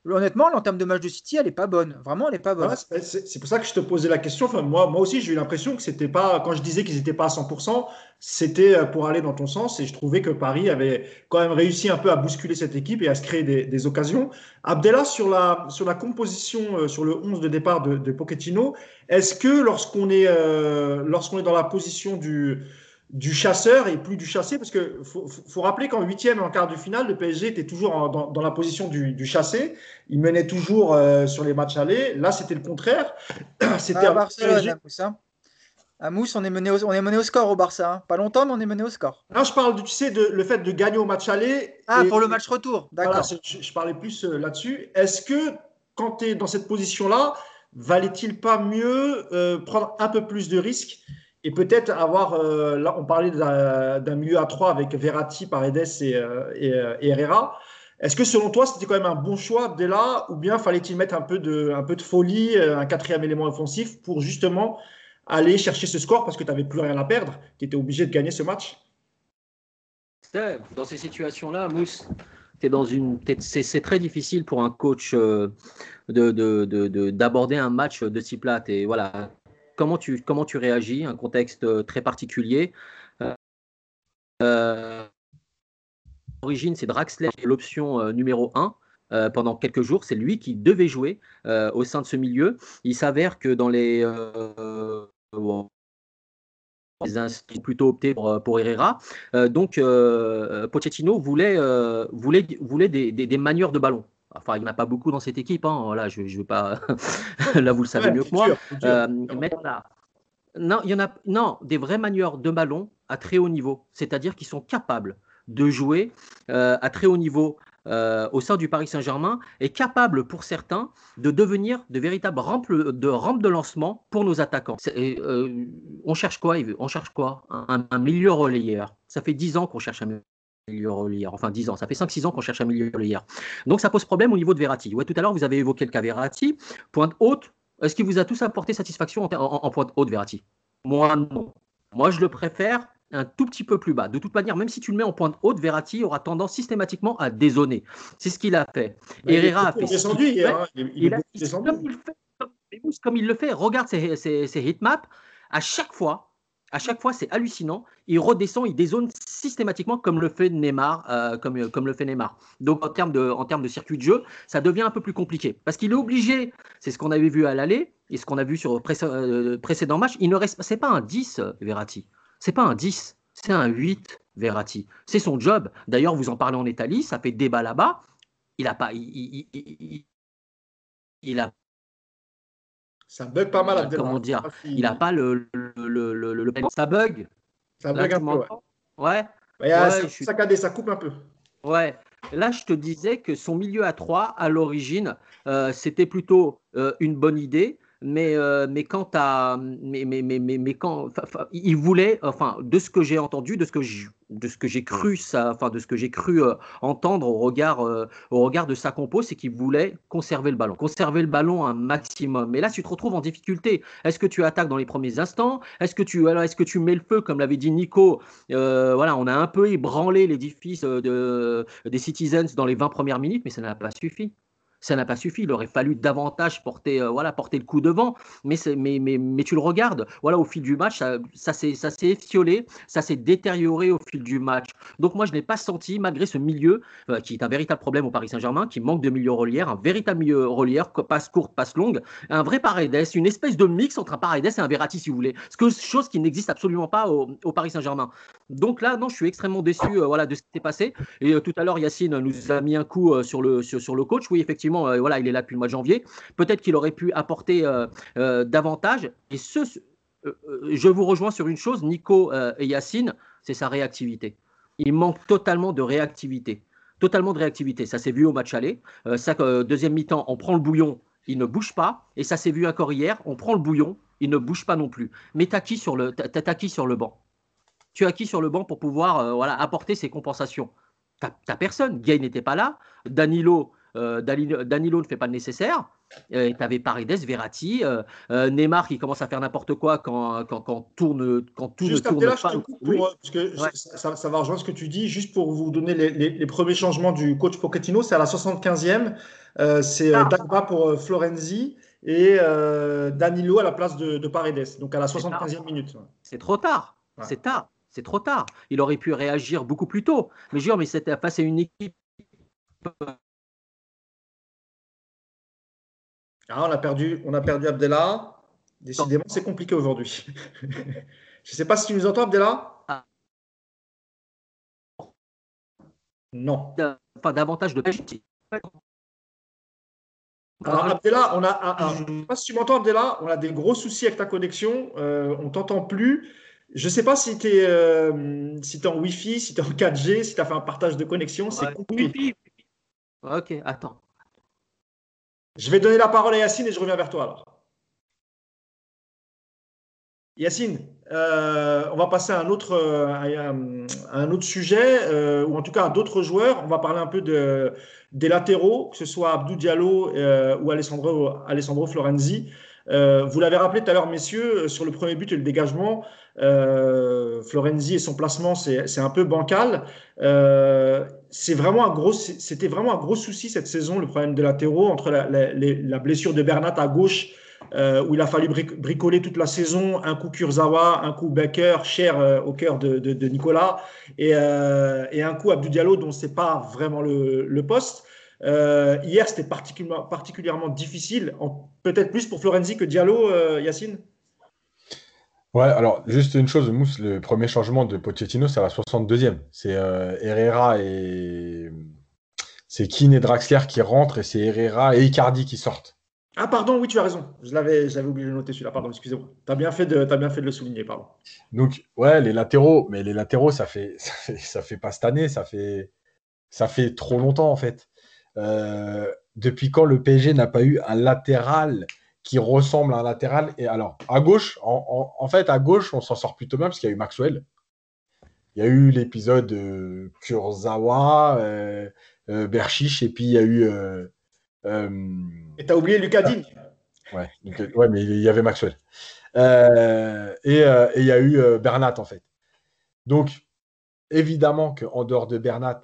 honnêtement, l'entame de match de City, elle n'est pas bonne. Vraiment, elle n'est pas bonne. c'est pour ça que je te posais la question. Moi, aussi, j'ai eu l'impression que c'était pas, quand je disais qu'ils n'étaient pas à 100%, c'était euh, pour aller dans ton sens. Et je trouvais que Paris avait quand même réussi un peu à bousculer cette équipe et à se créer des, occasions. Abdella, sur la, composition, euh, sur le 11 de départ de, de Pochettino, est-ce que lorsqu'on est, euh, lorsqu'on est dans la position du du chasseur et plus du chassé, parce que faut, rappeler qu'en huitième et en quart de finale, le PSG était toujours dans, la position du, chassé. Il menait toujours euh, sur les matchs allés. Là, c'était le contraire. C'était à Barcelone, à Mousse. on est, mené au, on est mené au score au Barça. Hein. Pas longtemps, mais on est mené au score. Non, je parle, tu sais, de, le fait de gagner au match aller. Ah, pour le match retour, d'accord. je, parlais plus euh, là-dessus. Est-ce que quand tu es dans cette position-là, valait-il pas mieux euh, prendre un peu plus de risques et peut-être avoir, euh, là on parlait d'un milieu à trois avec Verratti, Paredes et, euh, euh, et, Herrera. Est-ce que selon toi c'était quand même un bon choix là ou bien fallait-il mettre un peu, de, folie, un quatrième élément offensif pour justement aller chercher ce score parce que tu n'avais plus rien à perdre, tu étais obligé de gagner ce match? Dans ces situations-là, Mousse, c'est très difficile pour un coach d'aborder de, de, un match de ce type-là. Voilà, comment tu, comment tu réagis, un contexte euh, très particulier. Euh, euh L'origine, c'est Draxler, l'option euh, numéro 1. pendant quelques jours. C'est lui qui devait jouer au sein de ce milieu. Il s'avère que dans les. les ont plutôt opté pour, Herrera. donc, Pochettino voulait, voulait, voulait des, des, des manières de ballon. Enfin, il n'y en a pas beaucoup dans cette équipe. Hein. Voilà, je, pas. Là, vous le savez mieux que moi. Euh, non, il y en a. Non, des vrais manieurs de ballon à très haut niveau, c'est-à-dire qu'ils sont capables de jouer euh, à très haut niveau euh, au sein du Paris Saint-Germain est capable pour certains de devenir de véritables rampes de, rampes de lancement pour nos attaquants. Euh, on cherche quoi On cherche quoi? Un, milieu relayeur. Ça fait 10 ans qu'on cherche un milieu relayeur. Enfin 10 ans, ça fait 5-6 ans qu'on cherche un milieu relayeur. Donc ça pose problème au niveau de Verratti. Ouais, tout à l'heure, vous avez évoqué le cas Verratti. Pointe haute, est-ce qu'il vous a tous apporté satisfaction en, en pointe haute, Verratti? Moi, non. Moi, je le préfère un tout petit peu plus bas. De toute manière, même si tu le mets en pointe haute, Verratti aura tendance systématiquement à dézoner. C'est ce qu'il a fait. Herrera a fait. Descendu, il, il, est descendu. Comme il, fait, comme, il le fait, regarde ses, ses, ses heatmaps. À chaque fois, à chaque fois, c'est hallucinant. Il redescend, il dézone systématiquement comme le fait Neymar, euh, comme, comme le fait Neymar. Donc en termes, de, en termes de circuit de jeu, ça devient un peu plus compliqué. Parce qu'il est obligé, c'est ce qu'on avait vu à l'aller, et ce qu'on a vu sur euh, précédent match, il ne reste, c'est pas un 10, Verratti. C'est pas un 10, c'est un 8, Verratti. C'est son job. D'ailleurs, vous en parlez en Italie, ça fait débat là-bas. Il a pas. Il. Ça bug pas mal. Comment dire Il n'a pas le, le, le, le, Ça bug. Ça bug un peu. Ouais. ouais. ça coupe un peu. Ouais. Là, je te disais que son milieu à 3, à l'origine, euh, c'était plutôt euh, une bonne idée mais, euh, mais quant à. Mais, mais, mais, mais, quand. Il voulait, enfin, de ce que j'ai entendu, de ce que de ce que j'ai cru, ça, enfin, de ce que j'ai cru euh, entendre au regard, euh, au regard de sa compo, c'est qu'il voulait conserver le ballon. Conserver le ballon un maximum. Mais là, tu te retrouves en difficulté. Est-ce que tu attaques dans les premiers instants? Est-ce que, tu, alors, est-ce que tu mets le feu, comme l'avait dit Nico Voilà, on a un peu ébranlé l'édifice de, des Citizens dans les 20 premières minutes, mais ça n'a pas suffi ça n'a pas suffi. Il aurait fallu davantage porter, euh, voilà, porter le coup devant. Mais, mais, mais, mais, tu le regardes, voilà, au fil du match, ça, ça s'est effiolé, ça s'est détérioré au fil du match. Donc moi, je n'ai pas senti, malgré ce milieu, euh, qui est un véritable problème au Paris Saint-Germain, qui manque de milieu relière, un véritable milieu relière, passe courte, passe longue, un vrai Paredes, une espèce de mix entre un Paredes et un Verratti, si vous voulez. chose qui n'existe absolument pas au, Paris Saint-Germain. Donc là, non, je suis extrêmement déçu euh, voilà, de ce qui s'est passé. Et tout à l'heure, Yacine nous a mis un coup sur, le, sur, sur le coach. Oui, effectivement, euh, voilà, il est là depuis le mois de janvier. Peut-être qu'il aurait pu apporter euh, euh, davantage. Et ce, je vous rejoins sur une chose, Nico et Yacine, c'est sa réactivité. Il manque totalement de réactivité. Totalement de réactivité. Ça s'est vu au match aller. deuxième mi-temps, on prend le bouillon, il ne bouge pas. Et ça s'est vu encore hier, on prend le bouillon, il ne bouge pas non plus. Mais tu as qui sur le, sur le banc? Tu as qui sur le banc pour pouvoir voilà, apporter ces compensations? Tu n'as personne. Gay n'était pas là. Danilo, euh, Danilo ne fait pas le nécessaire. Euh, tu avais Paredes, Verratti, euh, Neymar qui commence à faire n'importe quoi quand, quand, quand, tourne, quand tout juste ne tourne là, pas. Je te coupe parce que ça, va rejoindre ce que tu dis. Juste pour vous donner les, premiers changements du coach Pochettino, c'est à la 75e. c'est ah. Dagba pour Florenzi et Danilo à la place de, Paredes. Donc à la 75e minute. C'est trop tard. C'est tard. C'est trop tard. Il aurait pu réagir beaucoup plus tôt. Mais jure, mais c'était face à une équipe Ah, on a perdu, on a perdu Abdella. Décidément, c'est compliqué aujourd'hui. Je ne sais pas si tu nous entends, Abdella. Ah. Non. Pas davantage de pêche. Alors, Abdella, on a, je ne sais pas si tu m'entends, Abdella, on a des gros soucis avec ta connexion. Euh, on ne t'entend plus. Je ne sais pas si tu es, euh, si en Wi-Fi, si tu es en 4G, si tu as fait un partage de connexion. C'est compliqué. Ok, attends. Je vais donner la parole à Yacine et je reviens vers toi alors. Yacine, euh, on va passer à un autre, euh, un autre sujet, euh, ou en tout cas à d'autres joueurs. On va parler un peu de, des latéraux, que ce soit Abdou Diallo ou Alessandro, Alessandro Florenzi. vous l'avez rappelé tout à l'heure, messieurs, sur le premier but et le dégagement, Florenzi et son placement, c'est un peu bancal c'était vraiment un gros souci cette saison, le problème de latéraux, entre la, blessure de Bernat à gauche, euh, où il a fallu bricoler toute la saison, un coup Kurzawa, un coup Becker, cher euh, au cœur de, Nicolas, euh, et, un coup Abdou Diallo, dont c'est pas vraiment le, poste. hier, c'était particulièrement, particulièrement difficile, peut-être plus pour Florenzi que Diallo, Yacine? Ouais, alors juste une chose, Mousse, le premier changement de Pochettino, c'est à la 62e. C'est euh, Herrera et. C'est Keane et Draxler qui rentrent et c'est Herrera et Icardi qui sortent. Ah, pardon, oui, tu as raison. Je l'avais, j'avais oublié de noter celui-là, pardon, excusez-moi. Tu as, bien fait de, as bien fait de le souligner, pardon. Donc, ouais, les latéraux, mais les latéraux, ça fait, ça fait, ça fait pas cette année, ça fait, ça fait trop longtemps en fait. Euh, depuis quand le PSG n'a pas eu un latéral qui ressemble à un latéral Et alors, à gauche, en, fait, à gauche, on s'en sort plutôt bien parce qu'il y a eu Maxwell. Il y a eu l'épisode euh, Kurzawa, euh, euh Berchiche, et puis il y a eu. et t'as oublié Lucas Digne ouais, ouais, mais il y avait Maxwell. et il y a eu Bernat, en fait. Donc, évidemment qu'en dehors de Bernat,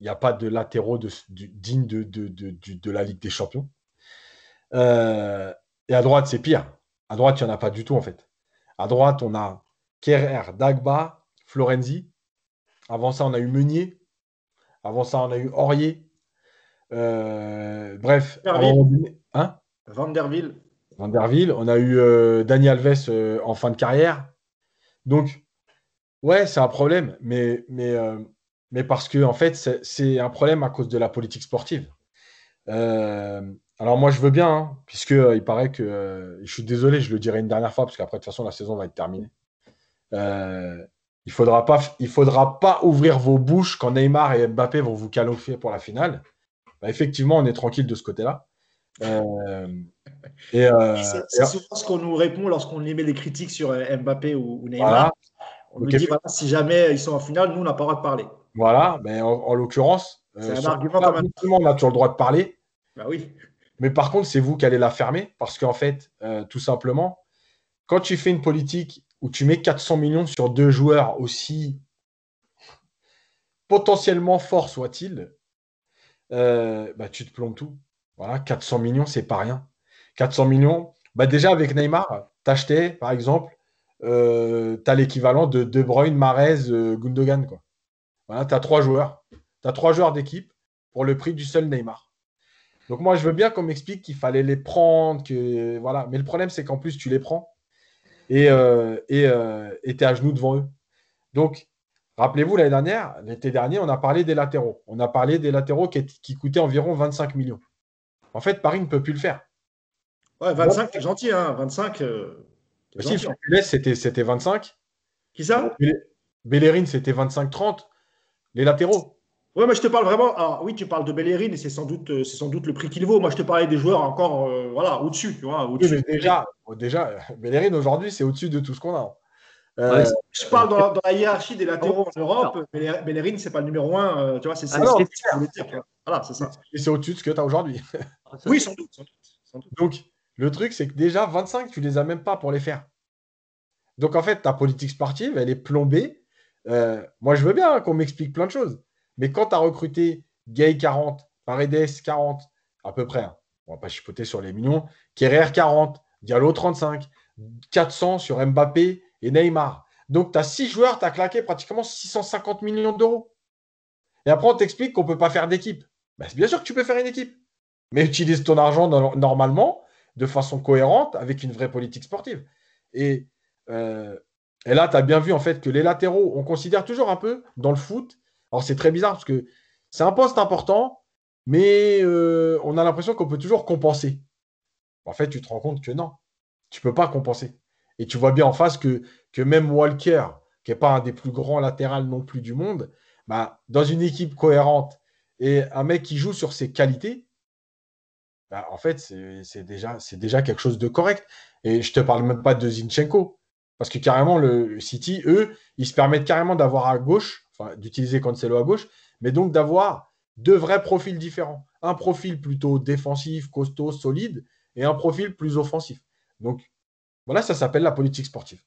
il n'y a pas de latéraux de, digne de, de, la Ligue des Champions. Euh, et à droite, c'est pire. À droite, il n'y en a pas du tout, en fait. À droite, on a Kerrer, Dagba, Florenzi. Avant ça, on a eu Meunier. Avant ça, on a eu Aurier. Euh, bref. Hein? Vanderville. Vanderville. On a eu euh, Daniel Alves en fin de carrière. Donc, ouais, c'est un problème. Mais, mais mais parce que en fait, c'est un problème à cause de la politique sportive. Euh, alors moi, je veux bien, hein, puisque euh, il paraît que, euh, je suis désolé, je le dirai une dernière fois, parce qu'après, de toute façon, la saison va être terminée. il ne faudra, pas, il faudra pas ouvrir vos bouches quand Neymar et Mbappé vont vous qualifier pour la finale. Bah, effectivement, on est tranquille de ce côté-là. c'est souvent ce qu'on nous répond lorsqu'on émet des critiques sur Mbappé ou, Neymar. On nous dit, si jamais ils sont en finale, nous, on n'a pas le droit de parler. Voilà, mais en, l'occurrence, euh, c'est un argument On a toujours le droit de parler. Bah oui. Mais par contre, c'est vous qui allez la fermer parce qu'en fait, euh, tout simplement, quand tu fais une politique où tu mets 400 millions sur deux joueurs aussi potentiellement forts soient-ils, euh, bah, tu te plombes tout. Voilà, 400 millions, c'est pas rien. 400 millions, bah déjà avec Neymar, t'achetais par exemple, tu as l'équivalent de De Bruyne, Marez, Gundogan. Quoi tu as trois joueurs. Tu as trois joueurs d'équipe pour le prix du seul Neymar. Donc moi, je veux bien qu'on m'explique qu'il fallait les prendre, que voilà. Mais le problème, c'est qu'en plus, tu les prends et euh, et euh, tu es à genoux devant eux. Donc, rappelez-vous, l'année dernière, l'été dernier, on a parlé des latéraux. On a parlé des latéraux qui, coûtaient environ 25 millions. En fait, Paris ne peut plus le faire. Ouais, 25, c'est gentil, hein. 25. Euh, si, c'était, c'était 25. Qui ça? Bellerin, c'était 25-30 les latéraux. Oui, mais je te parle vraiment. Alors, oui, tu parles de Bellerin et c'est sans doute, c'est sans doute le prix qu'il vaut. Moi, je te parlais des joueurs encore, euh, voilà, au-dessus, tu vois. déjà, déjà, Bellerin aujourd'hui, c'est au-dessus de tout ce qu'on a. Euh, je parle dans la, hiérarchie des latéraux en Europe. Bellerin, c'est pas le numéro un. Euh, tu vois, c'est ça. voilà, c'est ça. Et c'est au-dessus de ce que tu as aujourd'hui. oui, sans doute, sans doute, Donc, le truc, c'est que déjà, 25, tu les as même pas pour les faire. Donc, en fait, ta politique sportive, elle est plombée euh, moi, je veux bien qu'on m'explique plein de choses. Mais quand tu as recruté Gay 40, Paredes 40, à peu près, hein, on va pas chipoter sur les millions, Kerrer 40, Diallo 35, 400 sur Mbappé et Neymar. Donc, tu as 6 joueurs, tu as claqué pratiquement 650 millions d'euros. Et après, on t'explique qu'on ne peut pas faire d'équipe. C'est bien sûr que tu peux faire une équipe. Mais utilise ton argent normalement, de façon cohérente, avec une vraie politique sportive. Et euh, là, tu as bien vu en fait que les latéraux, on considère toujours un peu dans le foot. Alors c'est très bizarre parce que c'est un poste important, mais euh, on a l'impression qu'on peut toujours compenser. En fait, tu te rends compte que non, tu ne peux pas compenser. Et tu vois bien en face que, même Walker, qui n'est pas un des plus grands latérales non plus du monde, bah, dans une équipe cohérente et un mec qui joue sur ses qualités, bah, en fait, c'est déjà, déjà quelque chose de correct. Et je ne te parle même pas de Zinchenko. Parce que carrément, le City, eux, ils se permettent carrément d'avoir à gauche, d'utiliser Cancelo à gauche, mais donc d'avoir deux vrais profils différents. Un profil plutôt défensif, costaud, solide, et un profil plus offensif. Donc, voilà, ça s'appelle la politique sportive.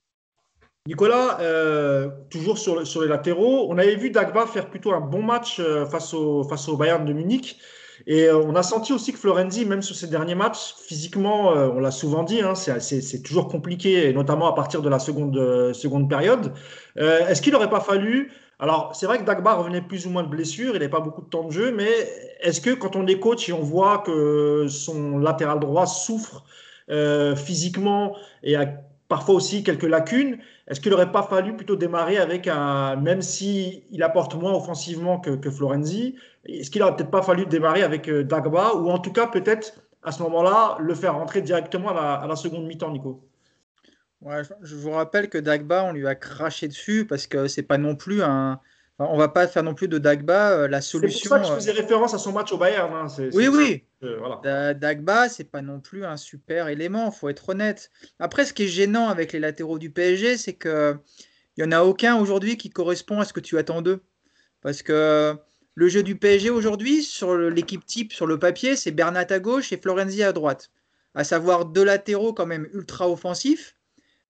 Nicolas, euh, toujours sur, les latéraux, on avait vu Dagba faire plutôt un bon match euh, face, au, Bayern de Munich. Et euh, on a senti aussi que Florenzi, même sur ses derniers matchs, physiquement, on l'a souvent dit, hein, c'est toujours compliqué, notamment à partir de la seconde période. Est-ce qu'il n'aurait pas fallu alors, c'est vrai que Dagba revenait plus ou moins de blessure, il n'avait pas beaucoup de temps de jeu, mais est-ce que quand on est coach et on voit que son latéral droit souffre physiquement et a parfois aussi quelques lacunes, est-ce qu'il n'aurait pas fallu plutôt démarrer avec un, même si il apporte moins offensivement que, Florenzi, est-ce qu'il n'aurait peut-être pas fallu démarrer avec euh, Dagba ou en tout cas peut-être à ce moment-là le faire rentrer directement à la, seconde mi-temps, Nico? Ouais, Je vous rappelle que Dagba, on lui a craché dessus parce que c'est pas non plus un, Enfin, on va pas faire non plus de Dagba euh, la C'est solution. pour ça que je euh, faisais référence à son match au Bayern. hein. C'est- Oui, c'est- oui. euh, voilà. Da- Dagba, c'est pas non plus un super élément, faut être honnête. Après, ce qui est gênant avec les latéraux du PSG, c'est que il y en a aucun aujourd'hui qui correspond à ce que tu attends d'eux. Parce que le jeu du PSG aujourd'hui, sur l'équipe type, sur le papier, c'est Bernat à gauche et Florenzi à droite. À savoir deux latéraux quand même ultra offensifs,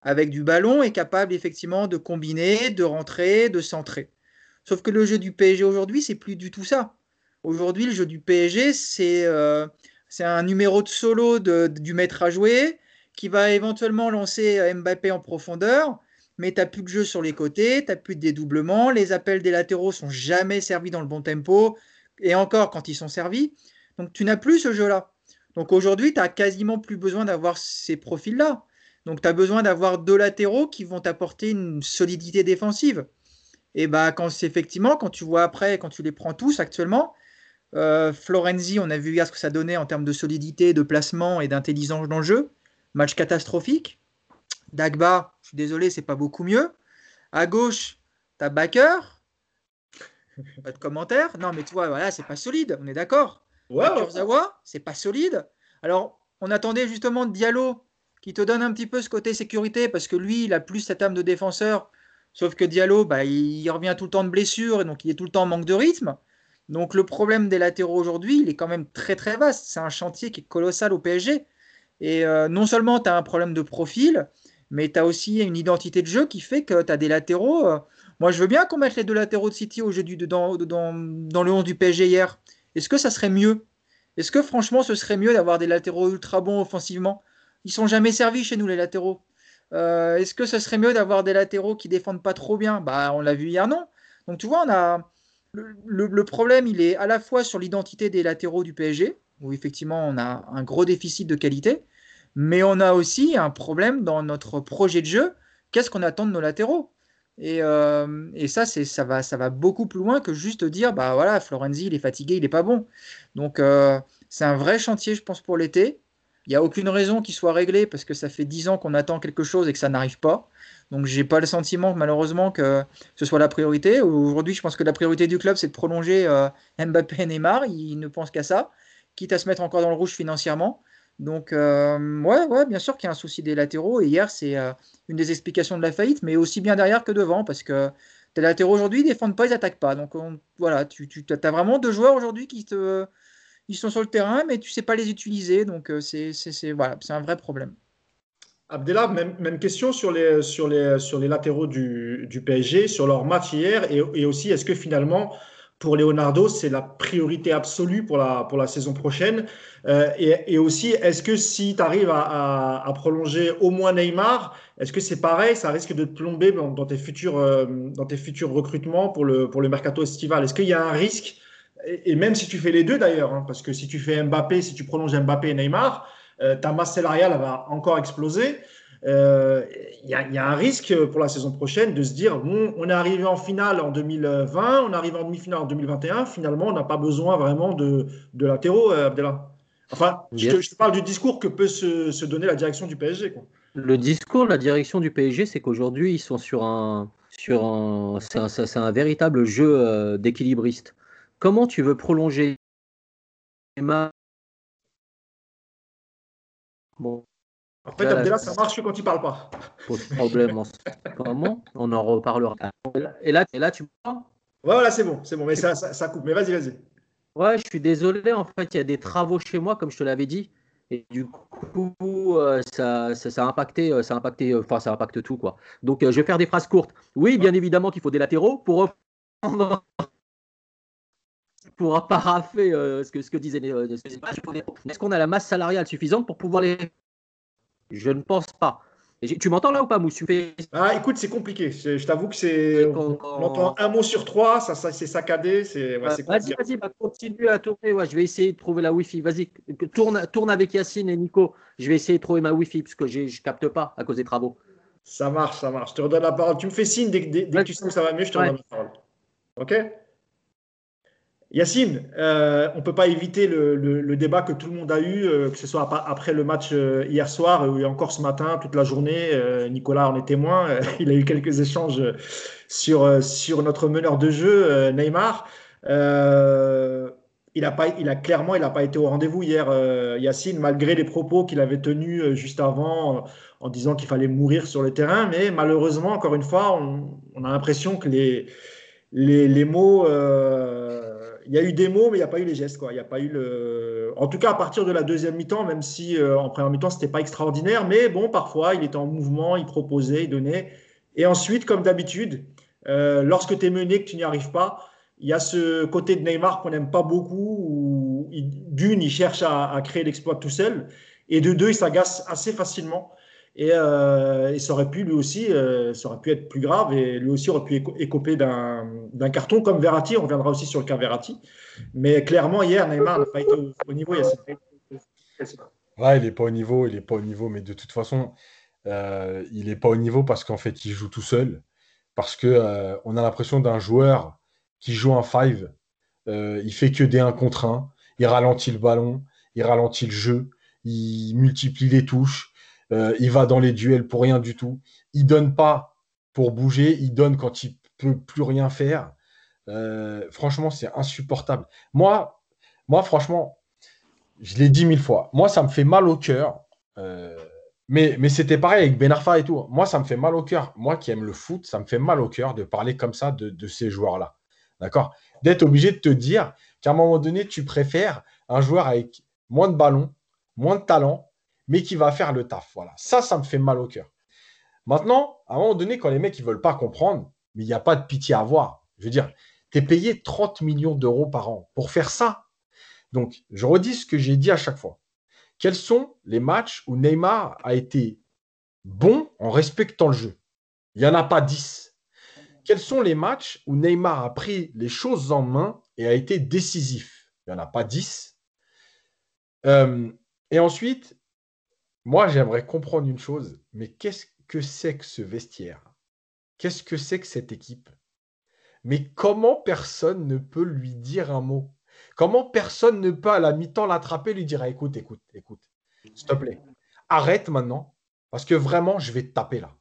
avec du ballon et capable effectivement de combiner, de rentrer, de centrer. Sauf que le jeu du PSG aujourd'hui, c'est plus du tout ça. Aujourd'hui, le jeu du PSG, c'est euh, c'est un numéro de solo de- du maître à jouer qui va éventuellement lancer euh, Mbappé en profondeur, mais tu n'as plus de jeu sur les côtés, tu n'as plus de dédoublement, les appels des latéraux sont jamais servis dans le bon tempo, et encore quand ils sont servis. Donc tu n'as plus ce jeu-là. Donc aujourd'hui, tu n'as quasiment plus besoin d'avoir ces profils-là. Donc tu as besoin d'avoir deux latéraux qui vont t'apporter une solidité défensive. Et bah quand c'est effectivement, quand tu vois après, quand tu les prends tous actuellement, euh, Florenzi, on a vu hier ce que ça donnait en termes de solidité, de placement et d'intelligence dans le jeu. Match catastrophique. Dagba, je suis désolé, c'est pas beaucoup mieux. À gauche, t'as Baker. Pas de commentaire. Non, mais tu vois, voilà, c'est pas solide, on est d'accord. Ouais. Kurzawa, c'est pas solide. Alors, on attendait justement Diallo qui te donne un petit peu ce côté sécurité parce que lui, il a plus cette âme de défenseur. Sauf que Diallo, bah, il revient tout le temps de blessure et donc il est tout le temps en manque de rythme. Donc le problème des latéraux aujourd'hui, il est quand même très très vaste. C'est un chantier qui est colossal au PSG. Et euh, non seulement tu as un problème de profil, mais tu as aussi une identité de jeu qui fait que tu as des latéraux. euh, Moi, je veux bien qu'on mette les deux latéraux de City au dans, dans le 11 du PSG hier. Est-ce que ça serait mieux? Est-ce que franchement, ce serait mieux d'avoir des latéraux ultra bons offensivement? Ils sont jamais servis chez nous, les latéraux. Euh, Est-ce que ce serait mieux d'avoir des latéraux qui défendent pas trop bien? Bah, on l'a vu hier, non. Donc, tu vois, on a le, problème, il est à la fois sur l'identité des latéraux du PSG, où effectivement on a un gros déficit de qualité, mais on a aussi un problème dans notre projet de jeu. Qu'est-ce qu'on attend de nos latéraux? Et, euh, et ça, ça, va, ça va beaucoup plus loin que juste dire, bah voilà, Florenzi, il est fatigué, il n'est pas bon. Donc, euh, c'est un vrai chantier, je pense, pour l'été. Il n'y a aucune raison qu'il soit réglé parce que ça fait 10 ans qu'on attend quelque chose et que ça n'arrive pas. Donc, j'ai pas le sentiment, malheureusement, que ce soit la priorité. Aujourd'hui, je pense que la priorité du club, c'est de prolonger euh, Mbappé et Neymar. Ils ne pensent qu'à ça, quitte à se mettre encore dans le rouge financièrement. Donc, euh, ouais, ouais, bien sûr qu'il y a un souci des latéraux. Et hier, c'est euh, une des explications de la faillite, mais aussi bien derrière que devant, parce que tes latéraux aujourd'hui, ils défendent pas, ils attaquent pas. Donc, on- voilà, tu as vraiment deux joueurs aujourd'hui qui te, ils sont sur le terrain, mais tu sais pas les utiliser. Donc, euh, c'est, un vrai problème. Abdellah, même, question sur les, latéraux du, PSG, sur leur match hier, et, aussi est-ce que finalement, pour Leonardo, c'est la priorité absolue pour la, saison prochaine? Euh, et, aussi, est-ce que si tu arrives à, prolonger au moins Neymar, est-ce que c'est pareil, ça risque de te plomber dans, dans tes futurs, euh, tes futurs recrutements pour le mercato estival Est-ce qu'il y a un risque et, et même si tu fais les deux d'ailleurs, hein, parce que si tu fais Mbappé, si tu prolonges Mbappé et Neymar, euh, ta masse salariale va encore exploser. Euh, Il y, a- il y a un risque pour la saison prochaine de se dire bon, on est arrivé en finale en 2020, on est arrivé en demi-finale en 2021, finalement, on n'a pas besoin vraiment de, de latéraux, euh, Abdellah. Enfin, je te, je te parle du discours que peut se, se donner la direction du PSG. Quoi. Le discours la direction du PSG, c'est qu'aujourd'hui, ils sont sur un. Sur un c'est un, véritable jeu euh, d'équilibriste. Comment tu veux prolonger Neymar Bon, En fait. Abdellah, ça marche quand il parle pas. pose problème en ce moment. On en reparlera. Et là, et là tu vois Ouais, voilà, c'est bon, c'est bon, mais ça, ça, ça coupe. Mais vas-y, vas-y. Ouais, je suis désolé. En fait, il y a des travaux chez moi, comme je te l'avais dit. Et du coup, euh, ça, ça, ça a impacté, euh, ça a impacté, euh, enfin, ça impacte tout, quoi. Donc, euh, je vais faire des phrases courtes. Oui, bien évidemment qu'il faut des latéraux pour reprendre, pour paraffer euh, ce que, ce que disait. euh, Est-ce qu'on a la masse salariale suffisante pour pouvoir les. Je ne pense pas. Tu m'entends là ou pas, Mousse Ah, écoute, c'est compliqué. Je, t'avoue que c'est. On, on entend un mot sur trois, ça, ça c'est saccadé. C'est ouais, c'est Vas-y, vas-y, bah, continue à tourner. Ouais, je vais essayer de trouver la Wi-Fi. Vas-y, tourne, tourne avec Yacine et Nico. Je vais essayer de trouver ma Wi-Fi parce que je capte pas à cause des travaux. Ça marche, ça marche. Je te redonne la parole. Tu me fais signe dès, que- dès- dès que tu sens que ça va mieux, je te redonne la parole. Ok? Yacine, euh, on ne peut pas éviter le, débat que tout le monde a eu, euh, que ce soit après le match euh, hier soir et encore ce matin, toute la journée. Nicolas en est témoin. il a eu quelques échanges sur, notre meneur de jeu, Neymar. il a, pas, il a clairement, pas été au rendez-vous hier, Yacine, malgré les propos qu'il avait tenus juste avant en disant qu'il fallait mourir sur le terrain. Mais malheureusement, encore une fois, on, a l'impression que les mots il y a eu des mots, mais il n'y a pas eu les gestes. Quoi. Il y a pas eu le... En tout cas, à partir de la deuxième mi-temps, même si euh, en première mi-temps, ce n'était pas extraordinaire, mais bon, parfois, il était en mouvement, il proposait, il donnait. Et ensuite, comme d'habitude, euh, lorsque tu es mené, que tu n'y arrives pas, il y a ce côté de Neymar qu'on n'aime pas beaucoup, où d'une, il cherche à, à créer l'exploit tout seul, et de deux, il s'agace assez facilement. Euh, et, ça aurait pu lui aussi, euh, ça aurait pu être plus grave et lui aussi aurait pu écoper d'un carton comme Verratti. On reviendra aussi sur le cas Verratti. Mais clairement, hier, Neymar n'a pas été au, niveau. Il ouais, n'est pas au niveau, il pas au niveau. Mais de toute façon, euh, il n'est pas au niveau parce qu'en fait, il joue tout seul. Parce que on a l'impression d'un joueur qui joue un five. il fait que des 1 contre 1. Il ralentit le ballon, il ralentit le jeu, il multiplie les touches euh, il va dans les duels pour rien du tout. Il donne pas pour bouger, il donne quand il peut plus rien faire. Euh, franchement, c'est insupportable. Moi, moi, franchement, je l'ai dit mille fois. Moi, ça me fait mal au cœur. Euh, mais, mais c'était pareil avec Ben Arfa et tout. Moi, ça me fait mal au cœur. Moi qui aime le foot, ça me fait mal au cœur de parler comme ça de, de ces joueurs-là. D'accord? D'être obligé de te dire qu'à un moment donné, tu préfères un joueur avec moins de ballons, moins de talent, mais qui va faire le taf. Voilà. Ça, ça me fait mal au cœur. Maintenant, à un moment donné, quand les mecs ne veulent pas comprendre, mais il n'y a pas de pitié à avoir. Je veux dire, tu es payé 30 millions d'euros par an pour faire ça. Donc, je redis ce que j'ai dit à chaque fois. Quels sont les matchs où Neymar a été bon en respectant le jeu? Il n'y en a pas 10. Quels sont les matchs où Neymar a pris les choses en main et a été décisif? Il n'y en a pas 10. Euh, et ensuite, moi, j'aimerais comprendre une chose, mais qu'est-ce que c'est que ce vestiaire? Qu'est-ce que c'est que cette équipe? Mais comment personne ne peut lui dire un mot? Comment personne ne peut à la mi-temps l'attraper et lui dire écoute, écoute, écoute, s'il te plaît, arrête maintenant, parce que vraiment, je vais te taper là.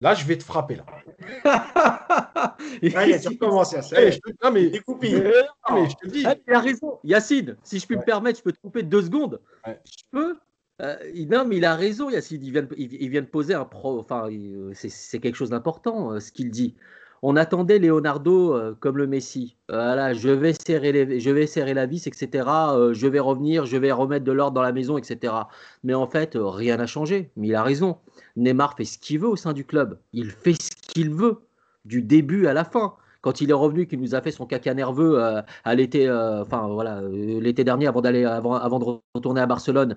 Là, je vais te frapper là. ah, il a commencé à ça. Non, mais, je te dis. Ah, il a raison. Yacine, si je puis me permettre, je peux te couper deux secondes. Je peux euh, non, mais il a raison, Yacine. Il vient, de poser un pro. Enfin, c'est quelque chose d'important, euh, ce qu'il dit. On attendait Leonardo euh, comme le Messi. Voilà, je vais serrer, je vais serrer la vis, etc. je vais revenir, je vais remettre de l'ordre dans la maison, etc. Mais en fait, rien n'a changé. Mais il a raison. Neymar fait ce qu'il veut au sein du club. Il fait ce qu'il veut du début à la fin quand il est revenu, qu'il nous a fait son caca nerveux à l'été, voilà, l'été dernier avant d'aller, avant, de retourner à Barcelone,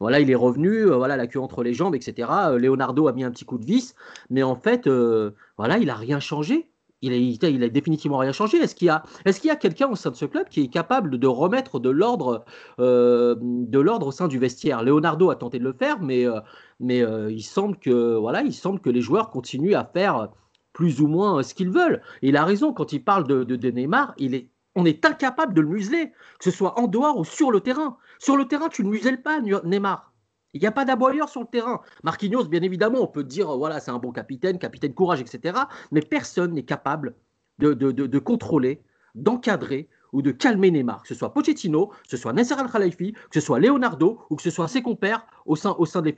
voilà, il est revenu, euh, voilà, la queue entre les jambes, etc. Euh, Leonardo a mis un petit coup de vis, mais en fait, euh, voilà, il a rien changé. Il a, il définitivement rien changé. Est-ce qu'il y a, est-ce qu'il y a quelqu'un au sein de ce club qui est capable de remettre de l'ordre, de l'ordre au sein du vestiaire? Leonardo a tenté de le faire, mais, mais il semble que, voilà, il semble que les joueurs continuent à faire plus ou moins ce qu'ils veulent. Et il a raison quand il parle de, de Neymar. Il est on est incapable de le museler, que ce soit en dehors ou sur le terrain. Sur le terrain, tu ne muselles pas Neymar. Il n'y a pas d'aboyeur sur le terrain. Marquinhos, bien évidemment, on peut dire, voilà, c'est un bon capitaine, capitaine courage, etc. Mais personne n'est capable de, contrôler, d'encadrer ou de calmer Neymar, que ce soit Pochettino, que ce soit Nasser Al-Khalifi, que ce soit Leonardo ou que ce soit ses compères au sein, au sein de.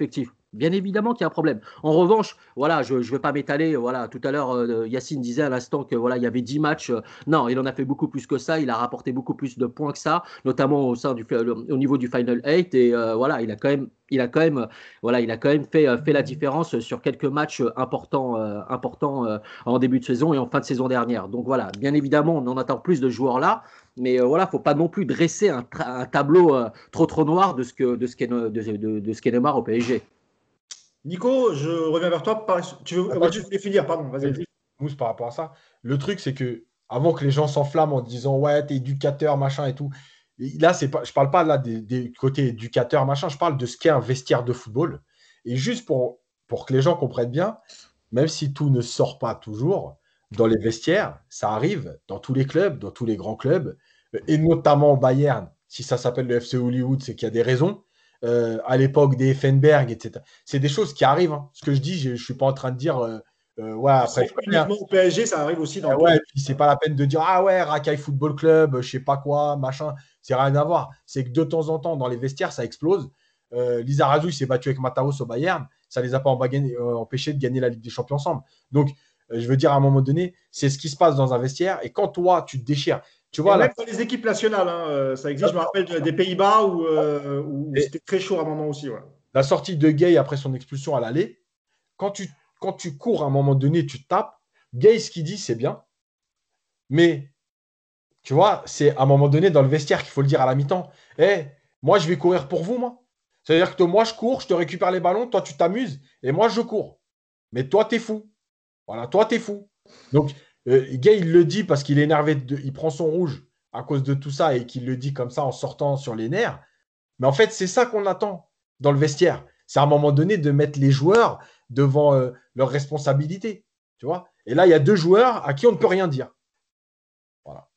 Bien évidemment qu'il y a un problème. En revanche, voilà, je ne vais pas m'étaler. Voilà, tout à l'heure, euh, Yacine disait à l'instant que voilà, il y avait 10 matchs. Euh, non, il en a fait beaucoup plus que ça. Il a rapporté beaucoup plus de points que ça, notamment au sein du au niveau du Final 8. Et euh, voilà, il a quand même, il a quand même, voilà, il a quand même fait, fait la différence sur quelques matchs importants, importants en début de saison et en fin de saison dernière. Donc voilà, bien évidemment, on en attend plus de joueurs là. Mais voilà, faut pas non plus dresser un, tableau trop trop noir de ce que de ce qu'est de, de, de ce qu'est Neymar au PSG. Nico, je reviens vers toi. Tu, veux, voulais finir, pardon, vas-y. Mousse par rapport à ça. Le truc, c'est que avant que les gens s'enflamment en disant ouais, t'es éducateur, machin et tout. là, c'est pas, je parle pas là des, côtés éducateur, machin. Je parle de ce qu'est un vestiaire de football. Et juste pour, pour que les gens comprennent bien, même si tout ne sort pas toujours, dans les vestiaires, ça arrive dans tous les clubs, dans tous les grands clubs. et notamment au Bayern, si ça s'appelle le FC Hollywood, c'est qu'il y a des raisons. Euh, à l'époque des Effenberg, etc. C'est des choses qui arrivent. Hein. Ce que je dis, je ne suis pas en train de dire. Euh, euh, ouais, après. au PSG, ça arrive aussi dans. ouais, puis c'est pas la peine de dire ah ouais, Rakai Football Club, je sais pas quoi, machin. C'est rien à voir. C'est que de temps en temps, dans les vestiaires, ça explose. Lisa Razou, il s'est battu avec Mataos au Bayern. Ça les a pas empêchés de gagner la Ligue des Champions ensemble. Donc, je veux dire, à un moment donné, c'est ce qui se passe dans un vestiaire. Et quand toi, tu te déchires, tu vois, même dans les équipes nationales, hein, euh, ça existe. Je me rappelle des Pays-Bas où, euh, c'était très chaud à un moment aussi. La sortie de Gay après son expulsion à l'aller, quand tu, quand tu cours à un moment donné, tu tapes. Gay, ce qu'il dit, c'est bien. Mais, tu vois, c'est à un moment donné dans le vestiaire qu'il faut le dire à la mi-temps. Eh, moi, je vais courir pour vous, moi. C'est-à-dire que moi, je cours, je te récupère les ballons, toi, tu t'amuses, et moi, je cours. Mais toi, t'es fou. Voilà, toi, t'es fou. Donc, euh, Gay, il le dit parce qu'il est énervé, il prend son rouge à cause de tout ça et qu'il le dit comme ça en sortant sur les nerfs. Mais en fait, c'est ça qu'on attend dans le vestiaire. C'est à un moment donné de mettre les joueurs devant euh, leurs responsabilités. Tu Et là, il y a deux joueurs à qui on ne peut rien dire. Voilà.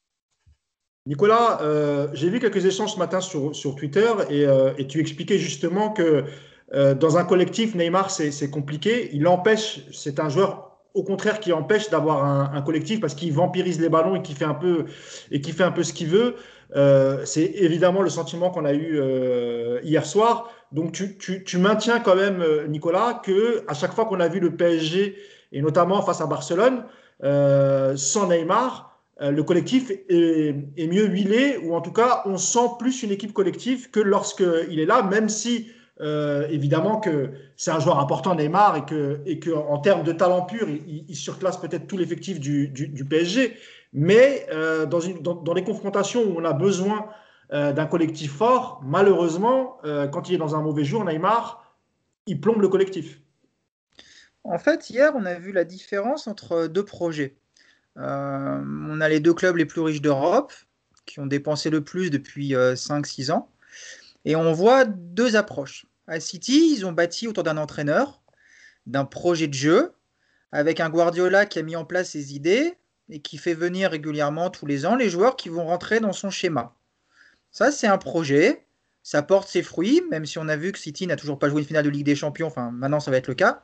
Nicolas, euh, j'ai vu quelques échanges ce matin sur, sur Twitter et, et, tu expliquais justement que dans un collectif, Neymar, c'est compliqué. Il empêche, c'est un joueur au contraire qui empêche d'avoir un, collectif parce qu'il vampirise les ballons et qui fait un peu et qui fait un peu ce qu'il veut. Euh, c'est évidemment le sentiment qu'on a eu euh, hier soir. Donc tu, tu, tu, maintiens quand même, euh, Nicolas, que à chaque fois qu'on a vu le PSG et notamment face à Barcelone, sans Neymar, le collectif est, est, mieux huilé ou en tout cas on sent plus une équipe collective que lorsqu'il est là, même si euh, évidemment que c'est un joueur important, Neymar, et que, en termes de talent pur, il, surclasse peut-être tout l'effectif du, PSG. Mais euh, dans, les confrontations où on a besoin euh, d'un collectif fort, malheureusement, quand il est dans un mauvais jour, Neymar, il plombe le collectif. En fait, hier, on a vu la différence entre deux projets. on a les deux clubs les plus riches d'Europe, qui ont dépensé le plus depuis 5-6 ans. Et on voit deux approches. À City, ils ont bâti autour d'un entraîneur, d'un projet de jeu, avec un Guardiola qui a mis en place ses idées et qui fait venir régulièrement tous les ans les joueurs qui vont rentrer dans son schéma. Ça, c'est un projet. Ça porte ses fruits, même si on a vu que City n'a toujours pas joué une finale de Ligue des Champions. Enfin, maintenant, ça va être le cas.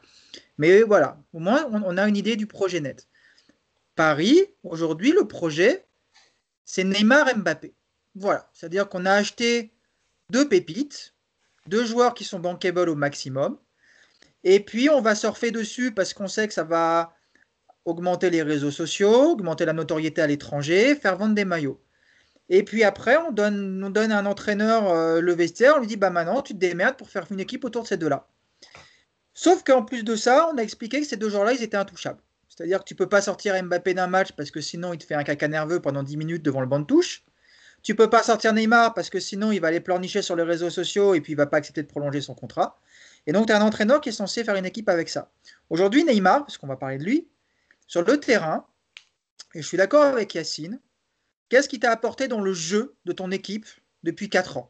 Mais voilà, au moins, on a une idée du projet net. Paris, aujourd'hui, le projet, c'est Neymar Mbappé. Voilà, c'est-à-dire qu'on a acheté deux pépites, deux joueurs qui sont bankable au maximum. Et puis, on va surfer dessus parce qu'on sait que ça va augmenter les réseaux sociaux, augmenter la notoriété à l'étranger, faire vendre des maillots. Et puis après, on donne, on donne à un entraîneur euh, le vestiaire, on lui dit bah maintenant tu te démerdes pour faire une équipe autour de ces deux-là. Sauf qu'en plus de ça, on a expliqué que ces deux joueurs-là, ils étaient intouchables. C'est-à-dire que tu peux pas sortir Mbappé d'un match parce que sinon il te fait un caca nerveux pendant 10 minutes devant le banc de touche. Tu peux pas sortir Neymar parce que sinon il va aller pleurnicher sur les réseaux sociaux et puis il va pas accepter de prolonger son contrat. Et donc tu as un entraîneur qui est censé faire une équipe avec ça. Aujourd'hui, Neymar, parce qu'on va parler de lui, sur le terrain, et je suis d'accord avec Yacine, qu'est-ce qui t'a apporté dans le jeu de ton équipe depuis 4 ans?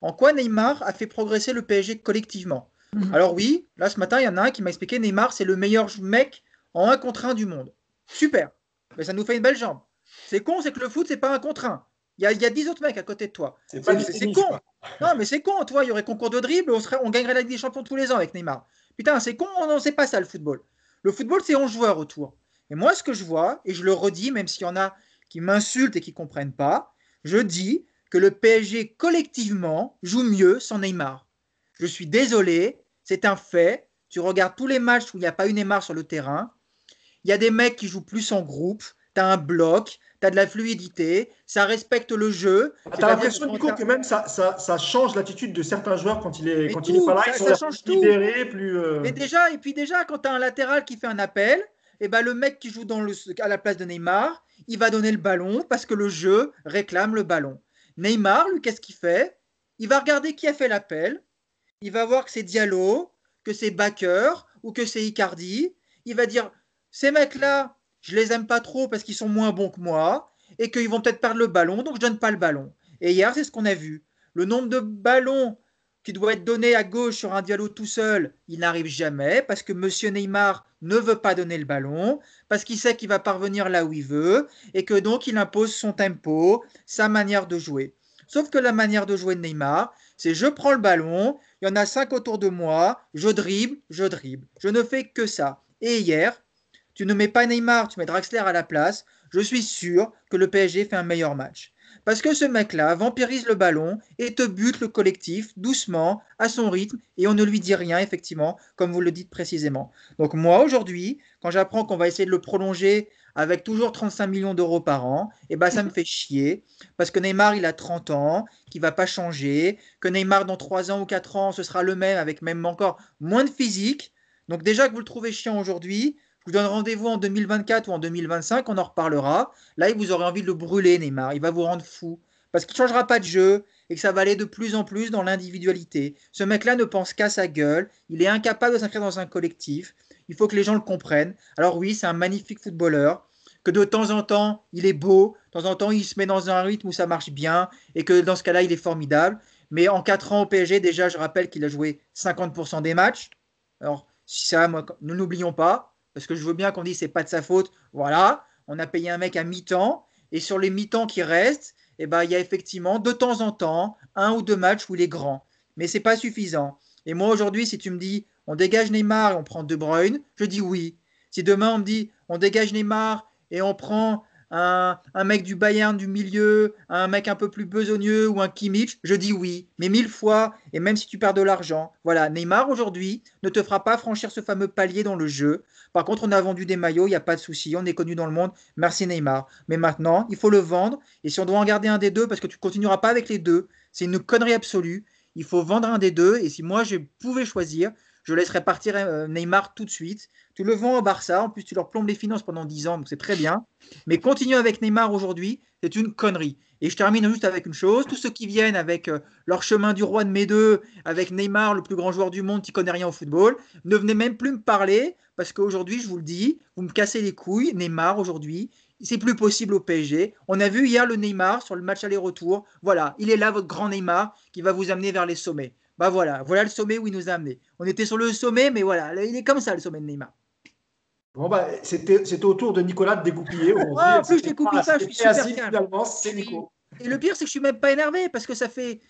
En quoi Neymar a fait progresser le PSG collectivement? Mhm. Alors oui, là ce matin, il y en a un qui m'a expliqué Neymar, c'est le meilleur mec en 1 contre 1 du monde. Super, mais ça nous fait une belle jambe. C'est con, c'est que le foot, c'est pas un contre 1. Il y a, y 10 autres mecs à côté de toi. C'est con. Non, mais c'est con, toi. Il y aurait concours de dribble, on, serait, on gagnerait la Ligue des Champions tous les ans avec Neymar. Putain, c'est con, non, c'est pas ça le football. Le football, c'est 11 joueurs autour. Et moi, ce que je vois, et je le redis, même s'il y en a qui m'insultent et qui comprennent pas, je dis que le PSG collectivement joue mieux sans Neymar. Je suis désolé, c'est un fait. Tu regardes tous les matchs où il n'y a pas eu Neymar sur le terrain. Il y a des mecs qui jouent plus en groupe. Tu as un bloc, tu as de la fluidité, ça respecte le jeu. Tu as l'impression, Nico, que même ça, ça, ça change l'attitude de certains joueurs quand il est, quand il est pas là. Ça, ils sont plus libérés, plus. Euh, et, déjà, et puis déjà, quand tu as un latéral qui fait un appel, et eh ben, le mec qui joue dans le, à la place de Neymar, il va donner le ballon parce que le jeu réclame le ballon. Neymar, lui, qu'est-ce qu'il fait? Il va regarder qui a fait l'appel. Il va voir que c'est Diallo, que c'est Baker ou que c'est Icardi. Il va dire ces mecs-là, je les aime pas trop parce qu'ils sont moins bons que moi et qu'ils vont peut-être perdre le ballon, donc je donne pas le ballon. Et hier, c'est ce qu'on a vu. Le nombre de ballons qui doit être donné à gauche sur un dialogue tout seul, il n'arrive jamais parce que Monsieur Neymar ne veut pas donner le ballon, parce qu'il sait qu'il va parvenir là où il veut et que donc il impose son tempo, sa manière de jouer. Sauf que la manière de jouer de Neymar, c'est je prends le ballon, il y en a cinq autour de moi, je dribble, je dribble. Je ne fais que ça. Et hier, tu ne mets pas Neymar, tu mets Draxler à la place, je suis sûr que le PSG fait un meilleur match. Parce que ce mec-là vampirise le ballon et te bute le collectif doucement, à son rythme, et on ne lui dit rien, effectivement, comme vous le dites précisément. Donc moi, aujourd'hui, quand j'apprends qu'on va essayer de le prolonger avec toujours 35 millions d'euros par an, eh ben, ça me fait chier. Parce que Neymar, il a 30 ans, qu'il va pas changer, que Neymar, dans 3 ans ou 4 ans, ce sera le même, avec même encore moins de physique. Donc déjà que vous le trouvez chiant aujourd'hui, vous donne rendez-vous en 2024 ou en 2025, on en reparlera. Là, vous aurez envie de le brûler, Neymar. Il va vous rendre fou. Parce qu'il ne changera pas de jeu et que ça va aller de plus en plus dans l'individualité. Ce mec-là ne pense qu'à sa gueule. Il est incapable de s'inscrire dans un collectif. Il faut que les gens le comprennent. Alors oui, c'est un magnifique footballeur. Que de temps en temps, il est beau. De temps en temps, il se met dans un rythme où ça marche bien. Et que dans ce cas-là, il est formidable. Mais en 4 ans au PSG, déjà, je rappelle qu'il a joué 50% des matchs. Alors, ça, nous n'oublions pas parce que je veux bien qu'on dise c'est pas de sa faute. Voilà, on a payé un mec à mi-temps, et sur les mi-temps qui restent, eh ben, il y a effectivement de temps en temps un ou deux matchs où il est grand. Mais c'est pas suffisant. Et moi aujourd'hui, si tu me dis on dégage Neymar et on prend De Bruyne, je dis oui. Si demain on me dit on dégage Neymar et on prend un, mec du Bayern du milieu, un mec un peu plus besogneux ou un Kimmich, je dis oui, mais mille fois, et même si tu perds de l'argent. Voilà, Neymar aujourd'hui ne te fera pas franchir ce fameux palier dans le jeu. Par contre, on a vendu des maillots, il n'y a pas de souci, on est connu dans le monde, merci Neymar. Mais maintenant, il faut le vendre, et si on doit en garder un des deux, parce que tu continueras pas avec les deux, c'est une connerie absolue, il faut vendre un des deux, et si moi je pouvais choisir, je laisserais partir euh, Neymar tout de suite. Tu le vends au Barça, en plus tu leur plombes les finances pendant 10 ans, donc c'est très bien. Mais continuer avec Neymar aujourd'hui, c'est une connerie. Et je termine juste avec une chose, tous ceux qui viennent avec euh, leur chemin du roi de mes deux, avec Neymar, le plus grand joueur du monde qui connaît rien au football, ne venez même plus me parler, parce qu'aujourd'hui, je vous le dis, vous me cassez les couilles, Neymar aujourd'hui, c'est plus possible au PSG. On a vu hier le Neymar sur le match aller-retour. Voilà, il est là, votre grand Neymar, qui va vous amener vers les sommets. Bah voilà, voilà le sommet où il nous a amené. On était sur le sommet, mais voilà, il est comme ça le sommet de Neymar. Bon bah, c'était au tour de Nicolas de dégoupiller. en plus, je dégoupille pas, je suis super Finalement, c'est Nico. Et le pire, c'est que je suis même pas énervé parce que ça fait.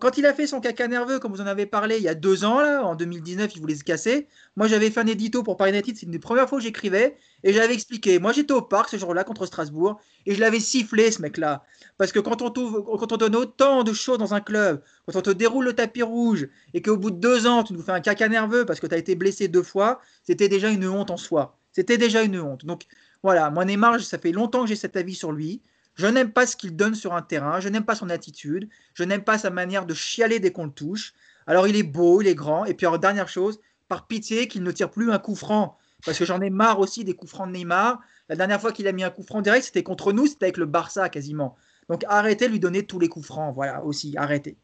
Quand il a fait son caca nerveux, comme vous en avez parlé il y a deux ans, là, en 2019, il voulait se casser. Moi, j'avais fait un édito pour Paris United, c'est une des premières fois que j'écrivais. Et j'avais expliqué. Moi, j'étais au parc ce jour-là contre Strasbourg et je l'avais sifflé, ce mec-là. Parce que quand on, quand on donne autant de choses dans un club, quand on te déroule le tapis rouge et qu'au bout de deux ans, tu nous fais un caca nerveux parce que tu as été blessé deux fois, c'était déjà une honte en soi. C'était déjà une honte. Donc voilà, moi, Neymar, ça fait longtemps que j'ai cet avis sur lui. Je n'aime pas ce qu'il donne sur un terrain, je n'aime pas son attitude, je n'aime pas sa manière de chialer dès qu'on le touche. Alors il est beau, il est grand, et puis alors dernière chose, par pitié qu'il ne tire plus un coup franc, parce que j'en ai marre aussi des coups francs de Neymar. La dernière fois qu'il a mis un coup franc direct, c'était contre nous, c'était avec le Barça quasiment. Donc arrêtez de lui donner tous les coups francs, voilà aussi, arrêtez.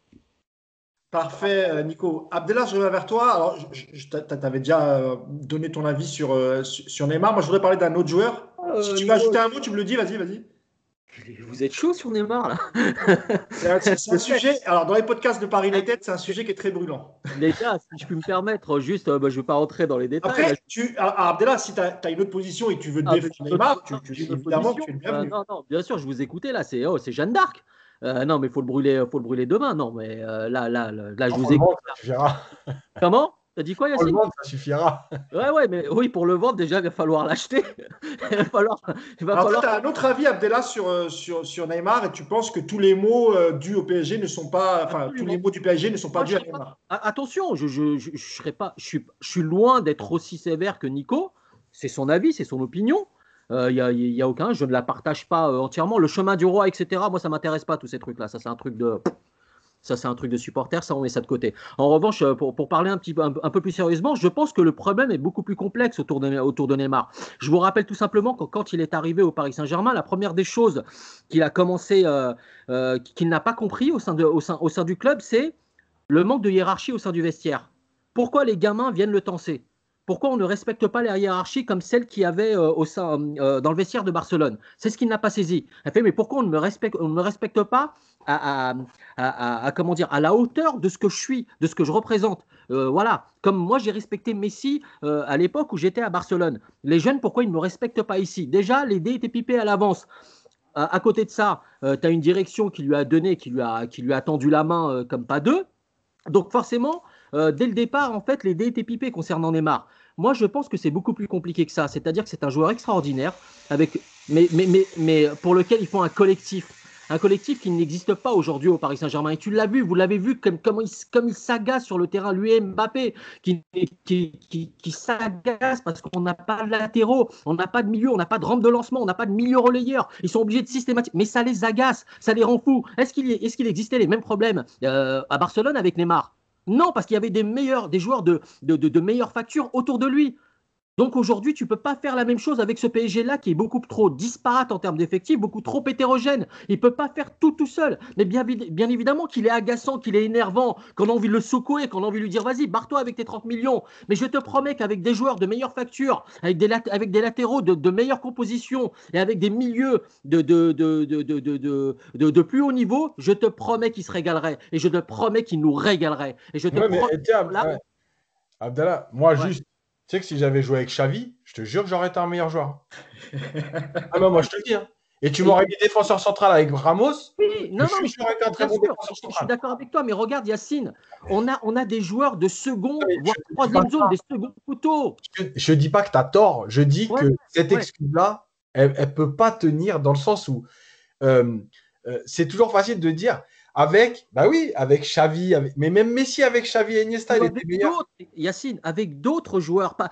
Parfait, euh, Nico. Abdellah, je reviens vers toi. Alors, tu avais déjà euh, donné ton avis sur, euh, sur Neymar. Moi, je voudrais parler d'un autre joueur. si tu veux ajouter un mot, tu me le dis, vas-y, vas-y. Vous êtes chaud sur Neymar là C'est un, sujet. Alors dans les podcasts de Paris United, c'est un sujet qui est très brûlant. Gars, si je peux me permettre, juste, bah, je ne vais pas rentrer dans les détails. Après, tu, Abdallah, si tu as, une autre position et que tu veux te ah, défendre Neymar, tu, tu, évidemment tu es le bienvenu. non, non, bien sûr, je vous écoutais là. C'est oh, Jeanne d'Arc. Euh, non, mais faut le brûler, faut le brûler demain. Non, mais euh, là, là, là, je vous écoute. Comment? T'as dit quoi, Yacine Pour le vendre, ça suffira. Ouais, ouais, mais oui, pour le vendre, déjà, il va falloir l'acheter. il va falloir. Il va falloir... tu as un autre avis, Abdella, sur, euh, sur, sur Neymar, et tu penses que tous les mots euh, dus au PSG ne sont pas. Enfin, tous les mots du PSG ne sont pas dus à Neymar? Attention, je, je, je, je, pas, je, suis, je suis loin d'être aussi sévère que Nico. C'est son avis, c'est son opinion. Il euh, n'y a, y a, aucun, je ne la partage pas entièrement. Le chemin du roi, etc., moi, ça m'intéresse pas, tous ces trucs-là. Ça, c'est un truc de. Ça, c'est un truc de supporter, ça, on met ça de côté. En revanche, euh, pour, parler un, peu plus sérieusement, je pense que le problème est beaucoup plus complexe autour de, Neymar. Je vous rappelle tout simplement que quand il est arrivé au Paris Saint-Germain, la première des choses qu'il a commencé, euh, euh, qu'il n'a pas compris au sein, de, au, sein, au sein du club, c'est le manque de hiérarchie au sein du vestiaire. Pourquoi les gamins viennent le tenser pourquoi on ne respecte pas les hiérarchies comme celle qu'il y avait euh, au sein, euh, dans le vestiaire de Barcelone? C'est ce qu'il n'a pas saisi. Elle fait, mais pourquoi on ne me respecte, on ne respecte pas à, à, à, comment dire, à la hauteur de ce que je suis, de ce que je représente? Euh, Voilà, comme moi j'ai respecté Messi à l'époque où j'étais à Barcelone. Les jeunes, pourquoi ils ne me respectent pas ici? Déjà, les dés étaient pipés à l'avance. à côté de ça, tu as une direction qui lui a donné, qui lui a, qui lui a tendu la main comme pas deux. Donc forcément, euh, dès le départ, en fait, les dés étaient pipés concernant Neymar. Moi, je pense que c'est beaucoup plus compliqué que ça. C'est-à-dire que c'est un joueur extraordinaire, avec, mais, mais, mais, mais pour lequel il faut un collectif. Un collectif qui n'existe pas aujourd'hui au Paris Saint-Germain. Et tu l'as vu, vous l'avez vu comme, comme il, s'agace sur le terrain, lui et Mbappé, qui, qui, qui, s'agace parce qu'on n'a pas de latéraux, on n'a pas de milieu, on n'a pas de rampe de lancement, on n'a pas de milieu relayeur. Ils sont obligés de systématiquement. Mais ça les agace, ça les rend fous. Est-ce qu'il est existait les mêmes problèmes euh, à Barcelone avec Neymar? Non, parce qu'il y avait des meilleurs, des joueurs de, de, meilleure facture autour de lui. Donc aujourd'hui, tu ne peux pas faire la même chose avec ce PSG-là qui est beaucoup trop disparate en termes d'effectifs, beaucoup trop hétérogène. Il ne peut pas faire tout tout seul. Mais bien, bien évidemment qu'il est agaçant, qu'il est énervant, qu'on a envie de le secouer, qu'on a envie de lui dire vas-y, barre-toi avec tes 30 millions. Mais je te promets qu'avec des joueurs de meilleure facture, avec des, avec des latéraux de, de meilleure composition et avec des milieux de, de, de, de, plus haut niveau, je te promets qu'il se régalerait. Et je te promets qu'il nous régalerait. Et je te ouais, promets. Abdallah, moi, juste sais que si j'avais joué avec Xavi, je te jure que j'aurais été un meilleur joueur. ah non, moi je te le dis. Hein. Et tu m'aurais mis défenseur central avec Ramos. Oui, non, non, mais je, un très bon défenseur central. je suis d'accord avec toi, mais regarde Yacine, on a, on a des joueurs de second, voire troisième zone, des seconds couteaux. Je ne dis pas que tu as tort, je dis que cette excuse-là, elle ne peut pas tenir dans le sens où euh, euh, c'est toujours facile de dire avec, bah oui, avec Xavi, mais même Messi avec Xavi et Iniesta, il était meilleur. Yacine, avec d'autres joueurs. Pas,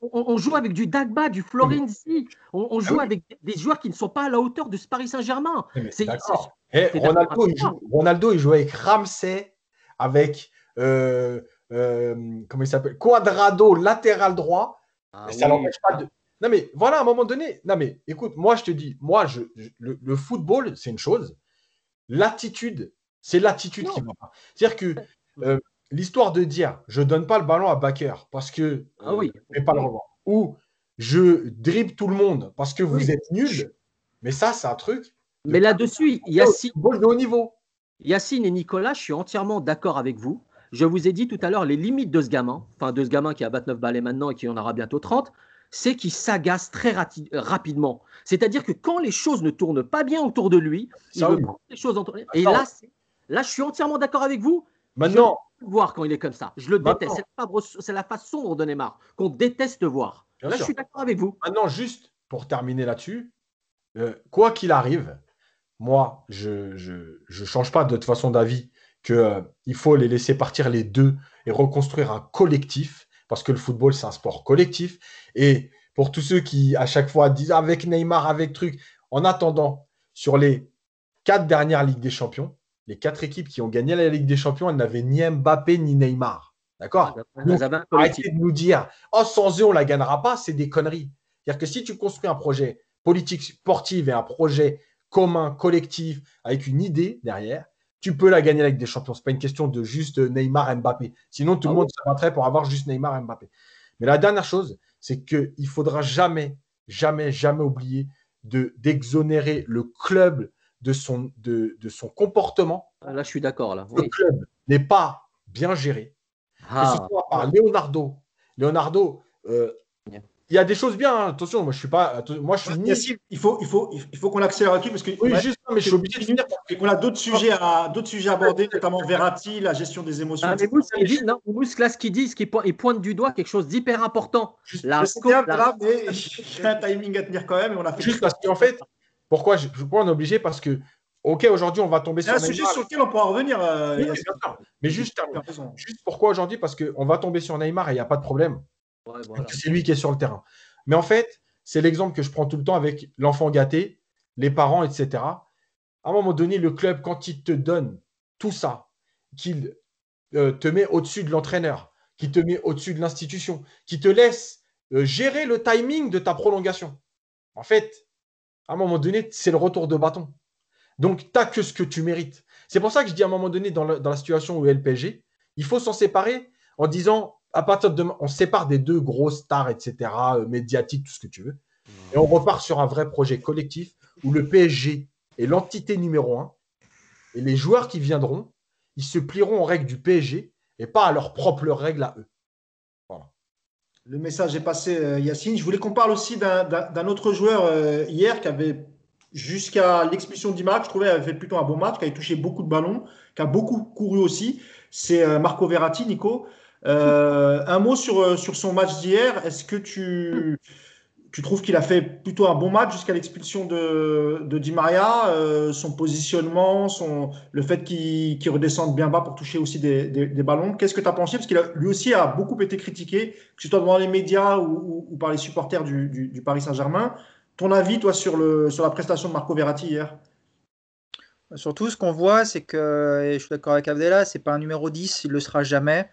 on, joue avec du Dagba, du Florenzi. On, ah joue avec des joueurs qui ne sont pas à la hauteur de ce Paris Saint-Germain. D'accord. Eh, Ronaldo, il joue, Ronaldo, il joue avec Ramsey, avec euh, euh, comment il s'appelle Quadrado, latéral droit. Ah ça n'empêche pas de. Non mais voilà, à un moment donné. Non mais écoute, moi je te dis, moi je, le football, c'est une chose. L'attitude, c'est l'attitude qui va pas. C'est-à-dire que euh, l'histoire de dire je donne pas le ballon à Baker parce que ah oui. je pas le revoir ou je dribble tout le monde parce que vous êtes nul, mais ça, c'est un truc. Mais là-dessus, Yacine. de haut niveau. Yacine et Nicolas, je suis entièrement d'accord avec vous. Je vous ai dit tout à l'heure les limites de ce gamin, enfin de ce gamin qui a 29 balais maintenant et qui en aura bientôt 30 c'est qu'il s'agace très rapidement. C'est-à-dire que quand les choses ne tournent pas bien autour de lui, il veut prendre les choses. Et là, là, je suis entièrement d'accord avec vous. Maintenant, voir quand il est comme ça. Je le déteste. C'est la, face sombre de Neymar qu'on déteste voir. là, je suis d'accord avec vous. Maintenant, juste pour terminer là-dessus, euh, quoi qu'il arrive, moi, je ne change pas de toute façon d'avis qu'il euh, faut les laisser partir les deux et reconstruire un collectif parce que le football, c'est un sport collectif. Et pour tous ceux qui, à chaque fois, disent avec Neymar, avec truc, en attendant, sur les quatre dernières Ligues des Champions, les quatre équipes qui ont gagné la Ligue des Champions, elles n'avaient ni Mbappé ni Neymar. D'accord ah, Arrêtez de nous dire, oh, sans eux, on ne la gagnera pas, c'est des conneries. C'est-à-dire que si tu construis un projet politique sportif et un projet commun, collectif, avec une idée derrière, tu peux la gagner avec des champions. Ce n'est pas une question de juste Neymar, Mbappé. Sinon, tout le ah monde se battrait pour avoir juste Neymar, Mbappé. Mais la dernière chose, c'est qu'il ne faudra jamais, jamais, jamais oublier de, d'exonérer le club de son, de, de son comportement. Ah, là, je suis d'accord. Là. Le club n'est pas bien géré. Ah. Que ce soit par Leonardo. Leonardo, euh, il y a des choses bien. Hein. Attention, moi je suis pas. Moi je suis. Il faut, il faut, il faut qu'on accélère là-dessus parce que. Oui, juste, mais je suis obligé de finir. On a d'autres sujets à, d'autres sujets à aborder, notamment Verratti, la gestion des émotions. Ah, mais Mousse, dit, non, Mousse, là, ce qu'il dit, ce qu'il pointe du doigt quelque chose d'hyper important. La scope, là, mais j'ai un timing à tenir quand même. Et on a fait juste parce qu'en fait, pourquoi, je, pourquoi on est obligé Parce que Ok, aujourd'hui, on va tomber sur. C'est un sujet sur lequel on pourra revenir. Euh, oui, mais juste, juste pourquoi aujourd'hui Parce qu'on va tomber sur Neymar et il n'y a pas de problème. C'est lui qui est sur le terrain. Mais en fait, c'est l'exemple que je prends tout le temps avec l'enfant gâté, les parents, etc. À un moment donné, le club, quand il te donne tout ça, qu'il euh, te met au-dessus de l'entraîneur, qu'il te met au-dessus de l'institution, qui te laisse euh, gérer le timing de ta prolongation. En fait, à un moment donné, c'est le retour de bâton. Donc, tu n'as que ce que tu mérites. C'est pour ça que je dis à un moment donné, dans la, situation où est le PSG, il faut s'en séparer en disant à partir de demain, on se sépare des deux grosses stars, etc., euh, médiatiques, tout ce que tu veux. Et on repart sur un vrai projet collectif où le PSG est l'entité numéro un. Et les joueurs qui viendront, ils se plieront aux règles du PSG et pas à leurs propres règles à eux. Voilà. Le message est passé, euh, Yacine. Je voulais qu'on parle aussi d'un autre joueur euh, hier qui avait, jusqu'à l'expulsion d'Imac, je trouvais, avait fait plutôt un bon match, qui avait touché beaucoup de ballons, qui a beaucoup couru aussi. C'est euh, Marco Verratti, Nico. Un mot sur, sur son match d'hier. Est-ce que tu tu trouves qu'il a fait plutôt un bon match jusqu'à l'expulsion de, de, Di Maria, euh, son positionnement, son, le fait qu'il redescende bien bas pour toucher aussi des, des, ballons? Qu'est-ce que tu as pensé? Parce qu'il lui aussi a beaucoup été critiqué, que ce soit devant les médias ou, ou, par les supporters du, du, Paris Saint-Germain. Ton avis, toi, sur, le, sur la prestation de Marco Verratti hier? Surtout, ce qu'on voit, c'est que, et je suis d'accord avec Abdella, c'est pas un numéro 10, il le sera jamais,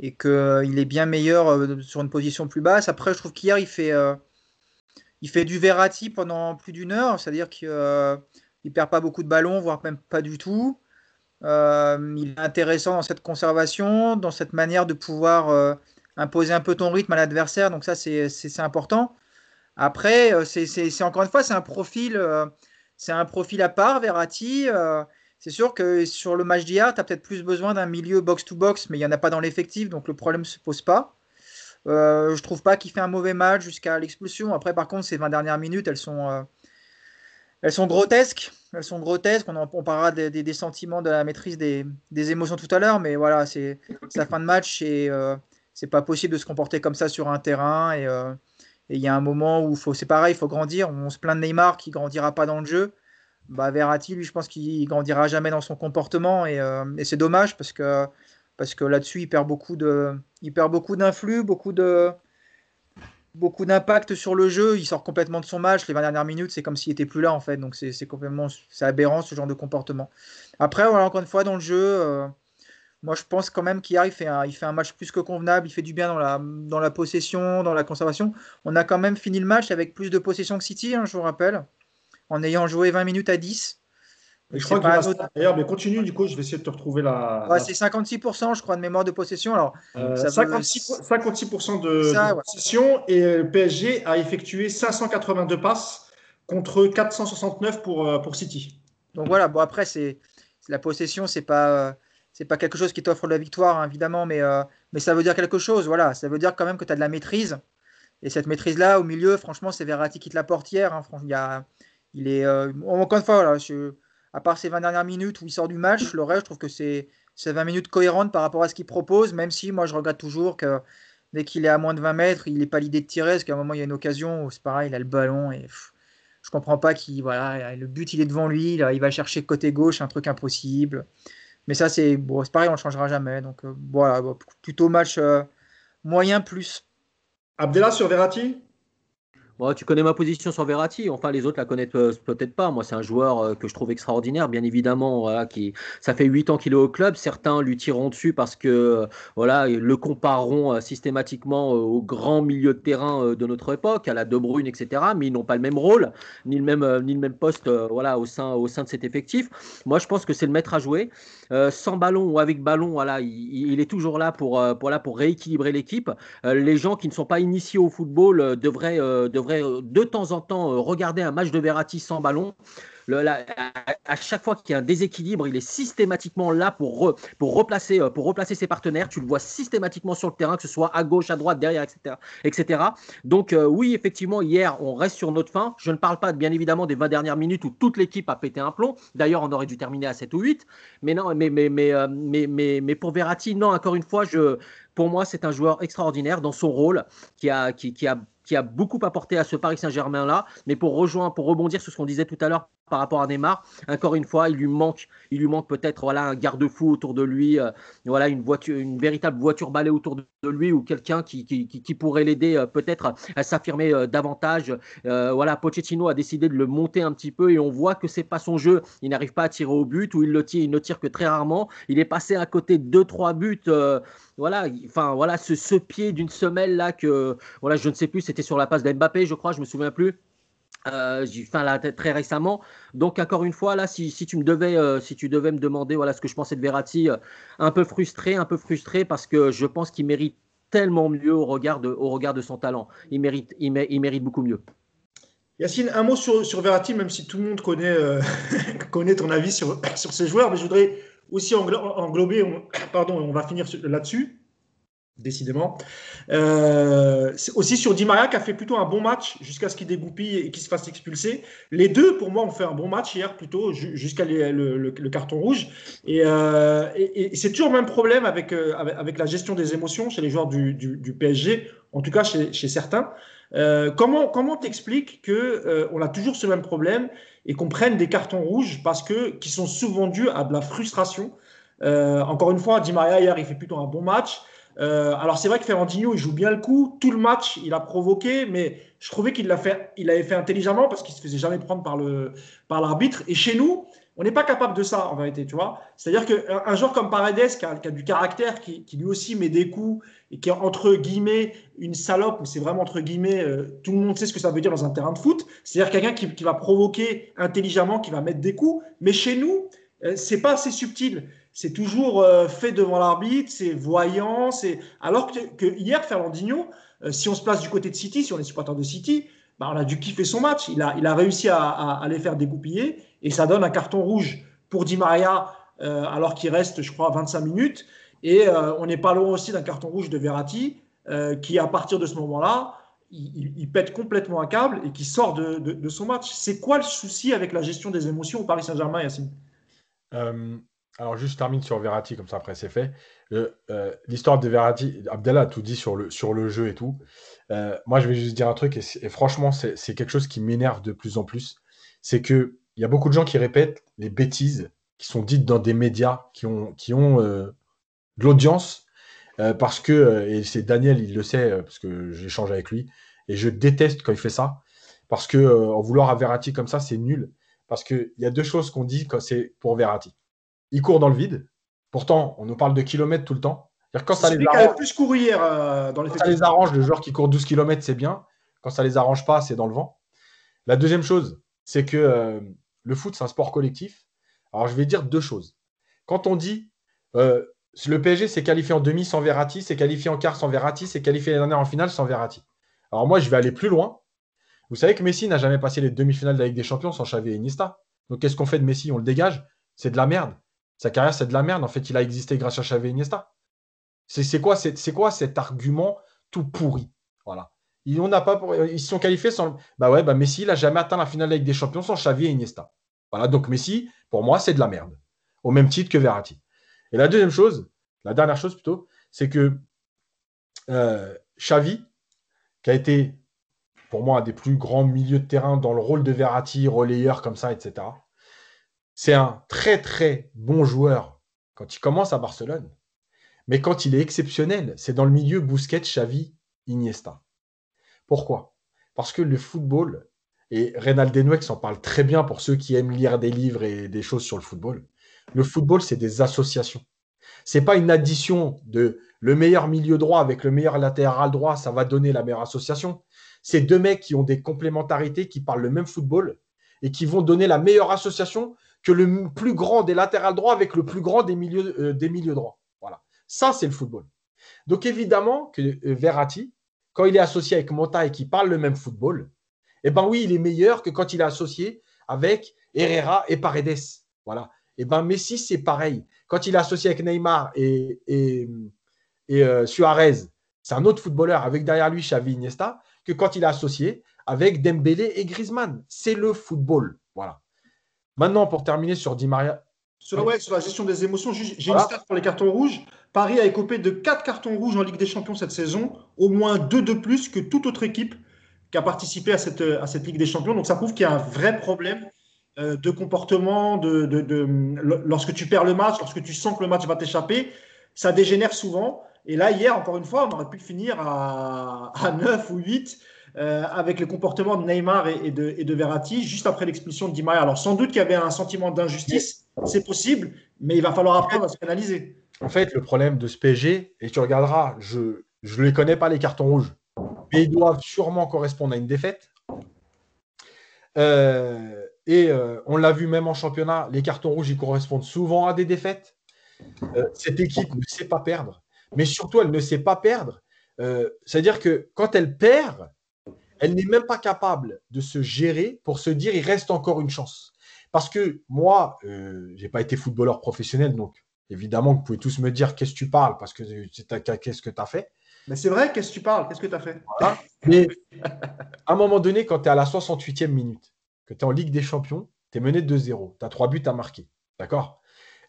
et qu'il est bien meilleur euh, sur une position plus basse. Après, je trouve qu'hier, il fait. Euh, il fait du Verratti pendant plus d'une heure, c'est-à-dire qu'il euh, ne perd pas beaucoup de ballons, voire même pas du tout. Euh, il est intéressant dans cette conservation, dans cette manière de pouvoir euh, imposer un peu ton rythme à l'adversaire. Donc ça, c'est important. Après, c'est encore une fois, c'est un profil, c'est un profil à part, Verratti. C'est sûr que sur le match d'hier, tu as peut-être plus besoin d'un milieu box-to-box, mais il n'y en a pas dans l'effectif, donc le problème ne se pose pas. Euh, je trouve pas qu'il fait un mauvais match jusqu'à l'expulsion. Après, par contre, ces 20 dernières minutes, elles sont, euh, elles sont grotesques. Elles sont grotesques. On, en, on parlera des, sentiments, de la maîtrise des, émotions tout à l'heure, mais voilà, c'est sa fin de match et euh, c'est pas possible de se comporter comme ça sur un terrain. Et il y a un moment où c'est pareil, il faut grandir. On se plaint de Neymar qui grandira pas dans le jeu. Bah, Verratti, lui, je pense qu'il grandira jamais dans son comportement et, et c'est dommage parce que là-dessus, il perd beaucoup de, beaucoup d'influx, beaucoup d'impact sur le jeu. Il sort complètement de son match. Les 20 dernières minutes, c'est comme s'il était plus là en fait. Donc c'est complètement, c'est aberrant ce genre de comportement. Après, voilà, encore une fois dans le jeu. Euh, moi, je pense quand même qu'hier, il fait, un, match plus que convenable. Il fait du bien dans la, dans la possession, dans la conservation. On a quand même fini le match avec plus de possession que City, hein, je vous rappelle, en ayant joué 20 minutes à 10 je crois qu'il D'ailleurs, mais continue, du coup, je vais essayer de te retrouver la. C'est 56%, je crois, de mémoire de possession. Alors, 56%, euh, de, possession et le PSG a effectué 582 passes contre 469 pour, euh, pour City. Donc voilà, bon, après, c'est la possession, c'est pas. Euh, c'est pas quelque chose qui t'offre la victoire, hein, évidemment, mais, mais ça veut dire quelque chose. Voilà, ça veut dire quand même que tu as de la maîtrise. Et cette maîtrise-là, au milieu, franchement, c'est Verratti qui te la portière. Hein, il, y a, il est. encore une fois, voilà, à part ces 20 dernières minutes où il sort du match, le reste, je trouve que c'est 20 minutes cohérentes par rapport à ce qu'il propose, même si moi je regrette toujours que dès qu'il est à moins de 20 mètres, il n'est pas l'idée de tirer, parce qu'à un moment il y a une occasion où c'est pareil, il a le ballon et je comprends pas qu'il voilà, le but il est devant lui, il va chercher côté gauche, un truc impossible. Mais ça c'est bon, pareil, on ne changera jamais. Donc euh, voilà, plutôt match euh, moyen plus. Abdella sur Verratti? Tu connais ma position sur Verratti. Enfin, les autres la connaissent euh, peut-être pas. Moi, c'est un joueur euh, que je trouve extraordinaire, bien évidemment. Voilà, qui, ça fait 8 ans qu'il est au club. Certains lui tireront dessus parce que euh, voilà, le compareront systématiquement au grand milieu de terrain de notre époque, à la De Bruyne, etc. Mais ils n'ont pas le même rôle, ni le même, ni le même poste voilà, au, sein, au sein de cet effectif. Moi, je pense que c'est le maître à jouer. sans ballon ou avec ballon, voilà, il, est toujours là pour, pour, là pour rééquilibrer l'équipe. les gens qui ne sont pas initiés au football devraient euh, de temps en temps euh, regarder un match de Verratti sans ballon. à, chaque fois qu'il y a un déséquilibre, il est systématiquement là pour, pour, replacer, euh, pour replacer ses partenaires. Tu le vois systématiquement sur le terrain, que ce soit à gauche, à droite, derrière, etc. etc. Donc oui, effectivement, hier, on reste sur notre fin. Je ne parle pas bien évidemment des 20 dernières minutes où toute l'équipe a pété un plomb. D'ailleurs, on aurait dû terminer à 7 ou 8. Mais non, mais, mais, mais, mais, mais, pour Verratti, non, encore une fois, je, pour moi, c'est un joueur extraordinaire dans son rôle, qui a, qui a qui a beaucoup apporté à ce Paris Saint-Germain-là. Mais pour rejoindre, pour rebondir sur ce qu'on disait tout à l'heure par rapport à Neymar, encore une fois, il lui manque, il lui manque peut-être voilà un garde-fou autour de lui, euh, voilà une voiture, une véritable voiture balai autour de, lui ou quelqu'un qui, pourrait l'aider euh, peut-être à s'affirmer euh, davantage. voilà, Pochettino a décidé de le monter un petit peu et on voit que c'est pas son jeu. Il n'arrive pas à tirer au but ou il le tire, il ne tire que très rarement. Il est passé à côté de deux trois buts voilà, enfin voilà, ce, pied d'une semelle là que voilà, je ne sais plus, c'était sur la passe d'Mbappé, je crois, je me souviens plus. Euh, là très récemment. Donc encore une fois là, si, tu me devais, euh, si tu devais me demander voilà ce que je pensais de Verratti, euh, un peu frustré, un peu frustré parce que je pense qu'il mérite tellement mieux au regard de, au regard de son talent. Il mérite, il, mérite beaucoup mieux. Yacine, un mot sur, sur Verratti, même si tout le monde connaît, euh, connaît ton avis sur, sur ces joueurs, mais je voudrais aussi englober, pardon, on va finir là-dessus décidément. Euh, aussi sur Di Maria qui a fait plutôt un bon match jusqu'à ce qu'il dégoupille et qu'il se fasse expulser. Les deux, pour moi, ont fait un bon match hier plutôt jusqu'à le, carton rouge. Euh, et, c'est toujours le même problème avec, euh, avec, la gestion des émotions chez les joueurs du, PSG, en tout cas chez, certains. comment comment t'expliques que on a toujours ce même problème et qu'on prenne des cartons rouges parce que qui sont souvent dus à de la frustration? encore une fois, Di Maria hier il fait plutôt un bon match. Euh, alors c'est vrai que Ferrandinho il joue bien le coup, tout le match il a provoqué, mais je trouvais qu'il fait, il avait fait intelligemment parce qu'il se faisait jamais prendre par le par l'arbitre. Et chez nous, on n'est pas capable de ça en vérité, tu vois. C'est-à-dire qu'un un joueur comme Paredes qui a, du caractère, qui, lui aussi met des coups et qui est entre guillemets une salope, mais c'est vraiment entre guillemets, euh, tout le monde sait ce que ça veut dire dans un terrain de foot. C'est-à-dire quelqu'un qui, qui, va provoquer intelligemment, qui va mettre des coups. Mais chez nous, euh, c'est pas assez subtil c'est toujours euh, fait devant l'arbitre, c'est voyant, alors que, que hier Fernandinho, euh, si on se place du côté de City, si on est supporter de City, bah, on a dû kiffer son match. Il a, réussi à, les faire dégoupiller et ça donne un carton rouge pour Di Maria euh, alors qu'il reste, je crois, 25 minutes. Et on n'est pas loin aussi d'un carton rouge de Verratti qui, à partir de ce moment-là, il, pète complètement un câble et qui sort de son match. C'est quoi le souci avec la gestion des émotions au Paris Saint-Germain, Yacine? Alors, juste je termine sur Verratti, comme ça après c'est fait. Euh, l'histoire de Verratti, Abdallah a tout dit sur le, sur le jeu et tout. Euh, moi, je vais juste dire un truc, et, franchement, c'est quelque chose qui m'énerve de plus en plus. C'est qu'il y a beaucoup de gens qui répètent les bêtises qui sont dites dans des médias qui ont, qui ont euh, de l'audience, parce que, et c'est Daniel, il le sait, parce que j'échange avec lui, et je déteste quand il fait ça, parce que en vouloir à Verratti comme ça, c'est nul. Parce qu'il y a deux choses qu'on dit quand c'est pour Verratti il court dans le vide. Pourtant, on nous parle de kilomètres tout le temps. Quand ça les arrange, plus courir euh, dans les ça les arrange, le joueur qui court 12 km, c'est bien. Quand ça les arrange pas, c'est dans le vent. La deuxième chose, c'est que euh, le foot, c'est un sport collectif. Alors, je vais dire deux choses. Quand on dit euh, le PSG s'est qualifié en demi sans Verratti, s'est qualifié en quart sans Verratti, s'est qualifié l'année dernière en finale sans Verratti. Alors, moi, je vais aller plus loin. Vous savez que Messi n'a jamais passé les demi-finales de la Ligue des Champions sans Xavi et Iniesta. Donc, qu'est-ce qu'on fait de Messi? On le dégage? C'est de la merde. Sa carrière, c'est de la merde. En fait, il a existé grâce à Xavi et Iniesta. C'est quoi, quoi cet argument tout pourri? Voilà. Ils pas sont qualifiés sans. Bah ouais, bah Messi, il n'a jamais atteint la finale avec des champions sans Xavi et Iniesta. Voilà, donc Messi, pour moi, c'est de la merde. Au même titre que Verratti. Et la deuxième chose, la dernière chose plutôt, c'est que euh, Xavi, qui a été pour moi un des plus grands milieux de terrain dans le rôle de Verratti, relayeur comme ça, etc. C'est un très très bon joueur quand il commence à Barcelone. Mais quand il est exceptionnel, c'est dans le milieu Busquets, Xavi, Iniesta. Pourquoi? Parce que le football, et Reynald Denouex en parle très bien pour ceux qui aiment lire des livres et des choses sur le football, le football, c'est des associations. C'est pas une addition de le meilleur milieu droit avec le meilleur latéral droit, ça va donner la meilleure association. C'est deux mecs qui ont des complémentarités, qui parlent le même football et qui vont donner la meilleure association que le plus grand des latérales droits avec le plus grand des milieux, euh, droits. Voilà. Ça, c'est le football. Donc, évidemment que euh, Verratti, quand il est associé avec Mota et qu'il parle le même football, eh ben oui, il est meilleur que quand il est associé avec Herrera et Paredes. Voilà. Eh ben Messi, c'est pareil. Quand il est associé avec Neymar et, et, euh, Suarez, c'est un autre footballeur avec derrière lui Xavi Iniesta que quand il est associé avec Dembélé et Griezmann. C'est le football. Voilà. Maintenant, pour terminer sur Di Maria. Sur, la gestion des émotions, j'ai une stat pour les cartons rouges. Paris a écopé de 4 cartons rouges en Ligue des Champions cette saison, au moins 2 de plus que toute autre équipe qui a participé à cette, à cette Ligue des Champions. Donc ça prouve qu'il y a un vrai problème euh, de comportement, de, lorsque tu perds le match, lorsque tu sens que le match va t'échapper, ça dégénère souvent. Et là, hier, encore une fois, on aurait pu finir à, à 9 ou 8 euh, avec le comportement de Neymar et, de, et, Verratti juste après l'expulsion de Di Maria. Alors sans doute qu'il y avait un sentiment d'injustice, c'est possible, mais il va falloir apprendre à se pénaliser. En fait, le problème de ce PSG, et tu regarderas, je ne les connais pas les cartons rouges, mais ils doivent sûrement correspondre à une défaite. Euh, et euh, on l'a vu même en championnat, les cartons rouges, ils correspondent souvent à des défaites. cette équipe ne sait pas perdre, mais surtout, elle ne sait pas perdre C'est-à-dire que quand elle perd, elle n'est même pas capable de se gérer pour se dire il reste encore une chance. Parce que moi, euh, j'ai pas été footballeur professionnel, donc évidemment, vous pouvez tous me dire qu'est-ce que tu parles, parce que qu'est-ce que tu as fait? Mais c'est vrai, qu'est-ce que tu parles? Qu'est-ce que tu as fait? Mais à un moment donné, quand tu es à la 68e minute, que tu es en Ligue des Champions, tu es mené de 2-0, tu as trois buts à marquer. D'accord?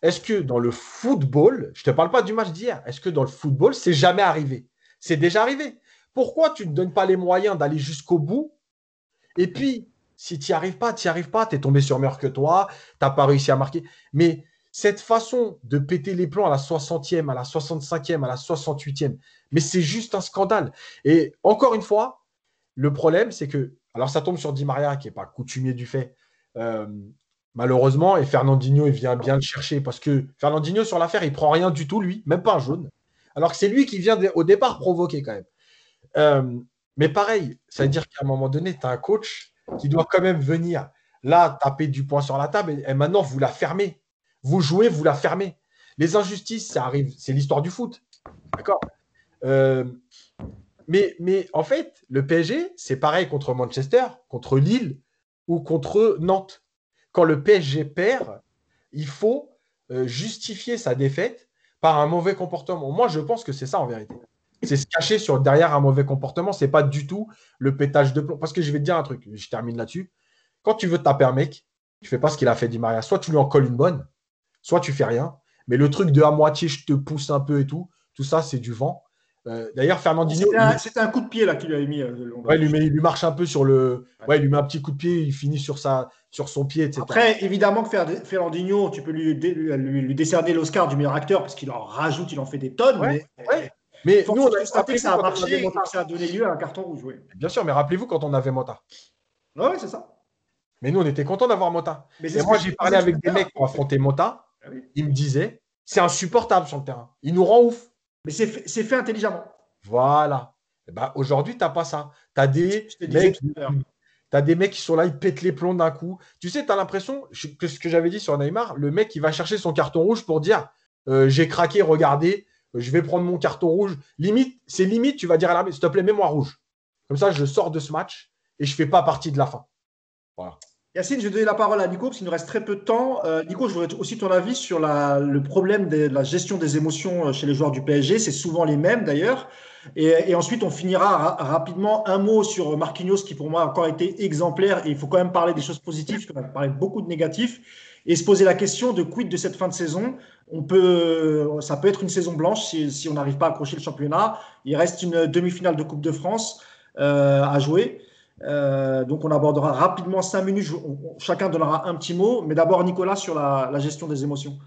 Est-ce que dans le football, je ne te parle pas du match d'hier, est-ce que dans le football, c'est jamais arrivé? C'est déjà arrivé. Pourquoi tu ne donnes pas les moyens d'aller jusqu'au bout? Et puis, si tu n'y arrives pas, tu n'y arrives pas, tu es tombé sur meilleur que toi, tu n'as pas réussi à marquer. Mais cette façon de péter les plans à la 60e, à la 65e, à la 68e, mais c'est juste un scandale. Et encore une fois, le problème, c'est que, alors ça tombe sur Di Maria, qui n'est pas coutumier du fait, euh, malheureusement, et Fernandinho, il vient bien le chercher, parce que Fernandinho, sur l'affaire, il prend rien du tout, lui, même pas un jaune, alors que c'est lui qui vient au départ provoquer quand même. Euh, mais pareil, ça veut dire qu'à un moment donné, tu as un coach qui doit quand même venir là taper du poing sur la table et maintenant vous la fermez. Vous jouez, vous la fermez. Les injustices, ça arrive, c'est l'histoire du foot. D'accord? Euh, mais, mais en fait, le PSG, c'est pareil contre Manchester, contre Lille ou contre Nantes. Quand le PSG perd, il faut euh, justifier sa défaite par un mauvais comportement. Moi, je pense que c'est ça en vérité. C'est se cacher sur, derrière un mauvais comportement. C'est pas du tout le pétage de plomb. Parce que je vais te dire un truc, je termine là-dessus. Quand tu veux taper un mec, tu fais pas ce qu'il a fait Di Maria. Soit tu lui en colles une bonne, soit tu fais rien. Mais le truc de à moitié, je te pousse un peu et tout, tout ça, c'est du vent. Euh, d'ailleurs, Fernandinho. C'était un, coup de pied là qu'il lui avait mis. Euh, ouais, il lui, il lui, marche un peu sur le. Ouais. il lui met un petit coup de pied, il finit sur, sa, sur son pied, etc. Après, évidemment que Fernandinho, tu peux lui, lui, décerner l'Oscar du meilleur acteur parce qu'il en rajoute, il en fait des tonnes. mais, mais nous, on a constaté que ça a marché et que ça a donné lieu à un carton rouge. Bien sûr, mais rappelez-vous quand on avait Mota. Ouais, c'est ça. Mais nous, on était contents d'avoir Mota. Mais et moi, j'ai parlé avec des mecs pour affronter Mota. Ah oui. Ils me disaient, c'est insupportable sur le terrain. Il nous rend ouf. Mais c'est fait, fait, intelligemment. Voilà. Ben, Aujourd'hui, tu n'as pas ça. Tu as des mecs. T'as des mecs qui sont là, ils pètent les plombs d'un coup. Tu sais, tu as l'impression que ce que j'avais dit sur Neymar, le mec, il va chercher son carton rouge pour dire euh, J'ai craqué, regardez, euh, je vais prendre mon carton rouge. Limite, c'est limite, tu vas dire à l'arbitre S'il te plaît, mets-moi rouge. Comme ça, je sors de ce match et je ne fais pas partie de la fin. Yacine, je vais donner la parole à Nico parce qu'il nous reste très peu de temps. Euh, Nico, je voudrais aussi ton avis sur le problème de la gestion des émotions chez les joueurs du PSG. C'est souvent les mêmes d'ailleurs. Et, ensuite, on finira ra rapidement un mot sur Marquinhos qui pour moi a encore été exemplaire. Et il faut quand même parler des choses positives parce qu'on a parlé beaucoup de négatifs et se poser la question de quid de cette fin de saison. On peut, ça peut être une saison blanche si, on n'arrive pas à accrocher le championnat. Il reste une demi-finale de Coupe de France euh, à jouer. Euh, donc on abordera rapidement cinq minutes, chacun donnera un petit mot, mais d'abord Nicolas sur la, gestion des émotions.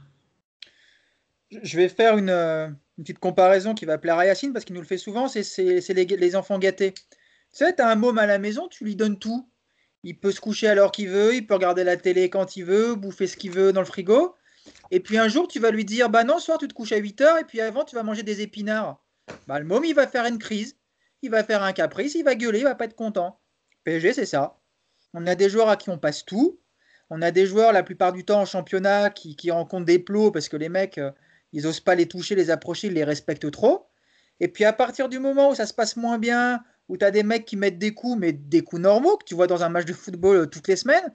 Je vais faire une, une, petite comparaison qui va plaire à Yacine parce qu'il nous le fait souvent, c'est les, les, enfants gâtés. Tu sais, tu as un môme à la maison, tu lui donnes tout. Il peut se coucher à l'heure qu'il veut, il peut regarder la télé quand il veut, bouffer ce qu'il veut dans le frigo. Et puis un jour, tu vas lui dire, bah non, ce soir tu te couches à 8 heures et puis avant tu vas manger des épinards. Bah, le môme, il va faire une crise, il va faire un caprice, il va gueuler, il va pas être content. PSG, c'est ça. On a des joueurs à qui on passe tout. On a des joueurs, la plupart du temps, en championnat, qui, rencontrent des plots parce que les mecs, euh, ils osent pas les toucher, les approcher, ils les respectent trop. Et puis à partir du moment où ça se passe moins bien, où tu as des mecs qui mettent des coups, mais des coups normaux que tu vois dans un match de football euh, toutes les semaines,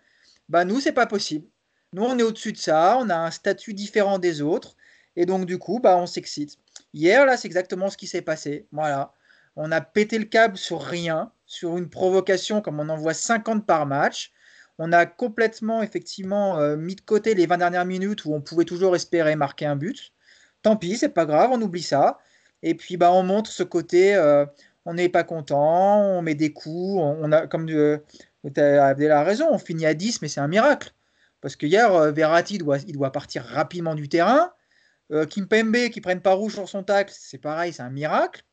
bah nous, c'est pas possible. Nous, on est au-dessus de ça, on a un statut différent des autres, et donc du coup, bah, on s'excite. Hier, là, c'est exactement ce qui s'est passé. Voilà. On a pété le câble sur rien, sur une provocation comme on en voit 50 par match. On a complètement, effectivement, euh, mis de côté les 20 dernières minutes où on pouvait toujours espérer marquer un but. Tant pis, c'est pas grave, on oublie ça. Et puis, bah, on montre ce côté, euh, on n'est pas content, on met des coups, on, a, comme euh, tu as la raison, on finit à 10, mais c'est un miracle. Parce que hier, euh, Verratti doit, il doit partir rapidement du terrain. Euh, Kimpembe qui prenne pas rouge sur son tacle, c'est pareil, c'est un miracle.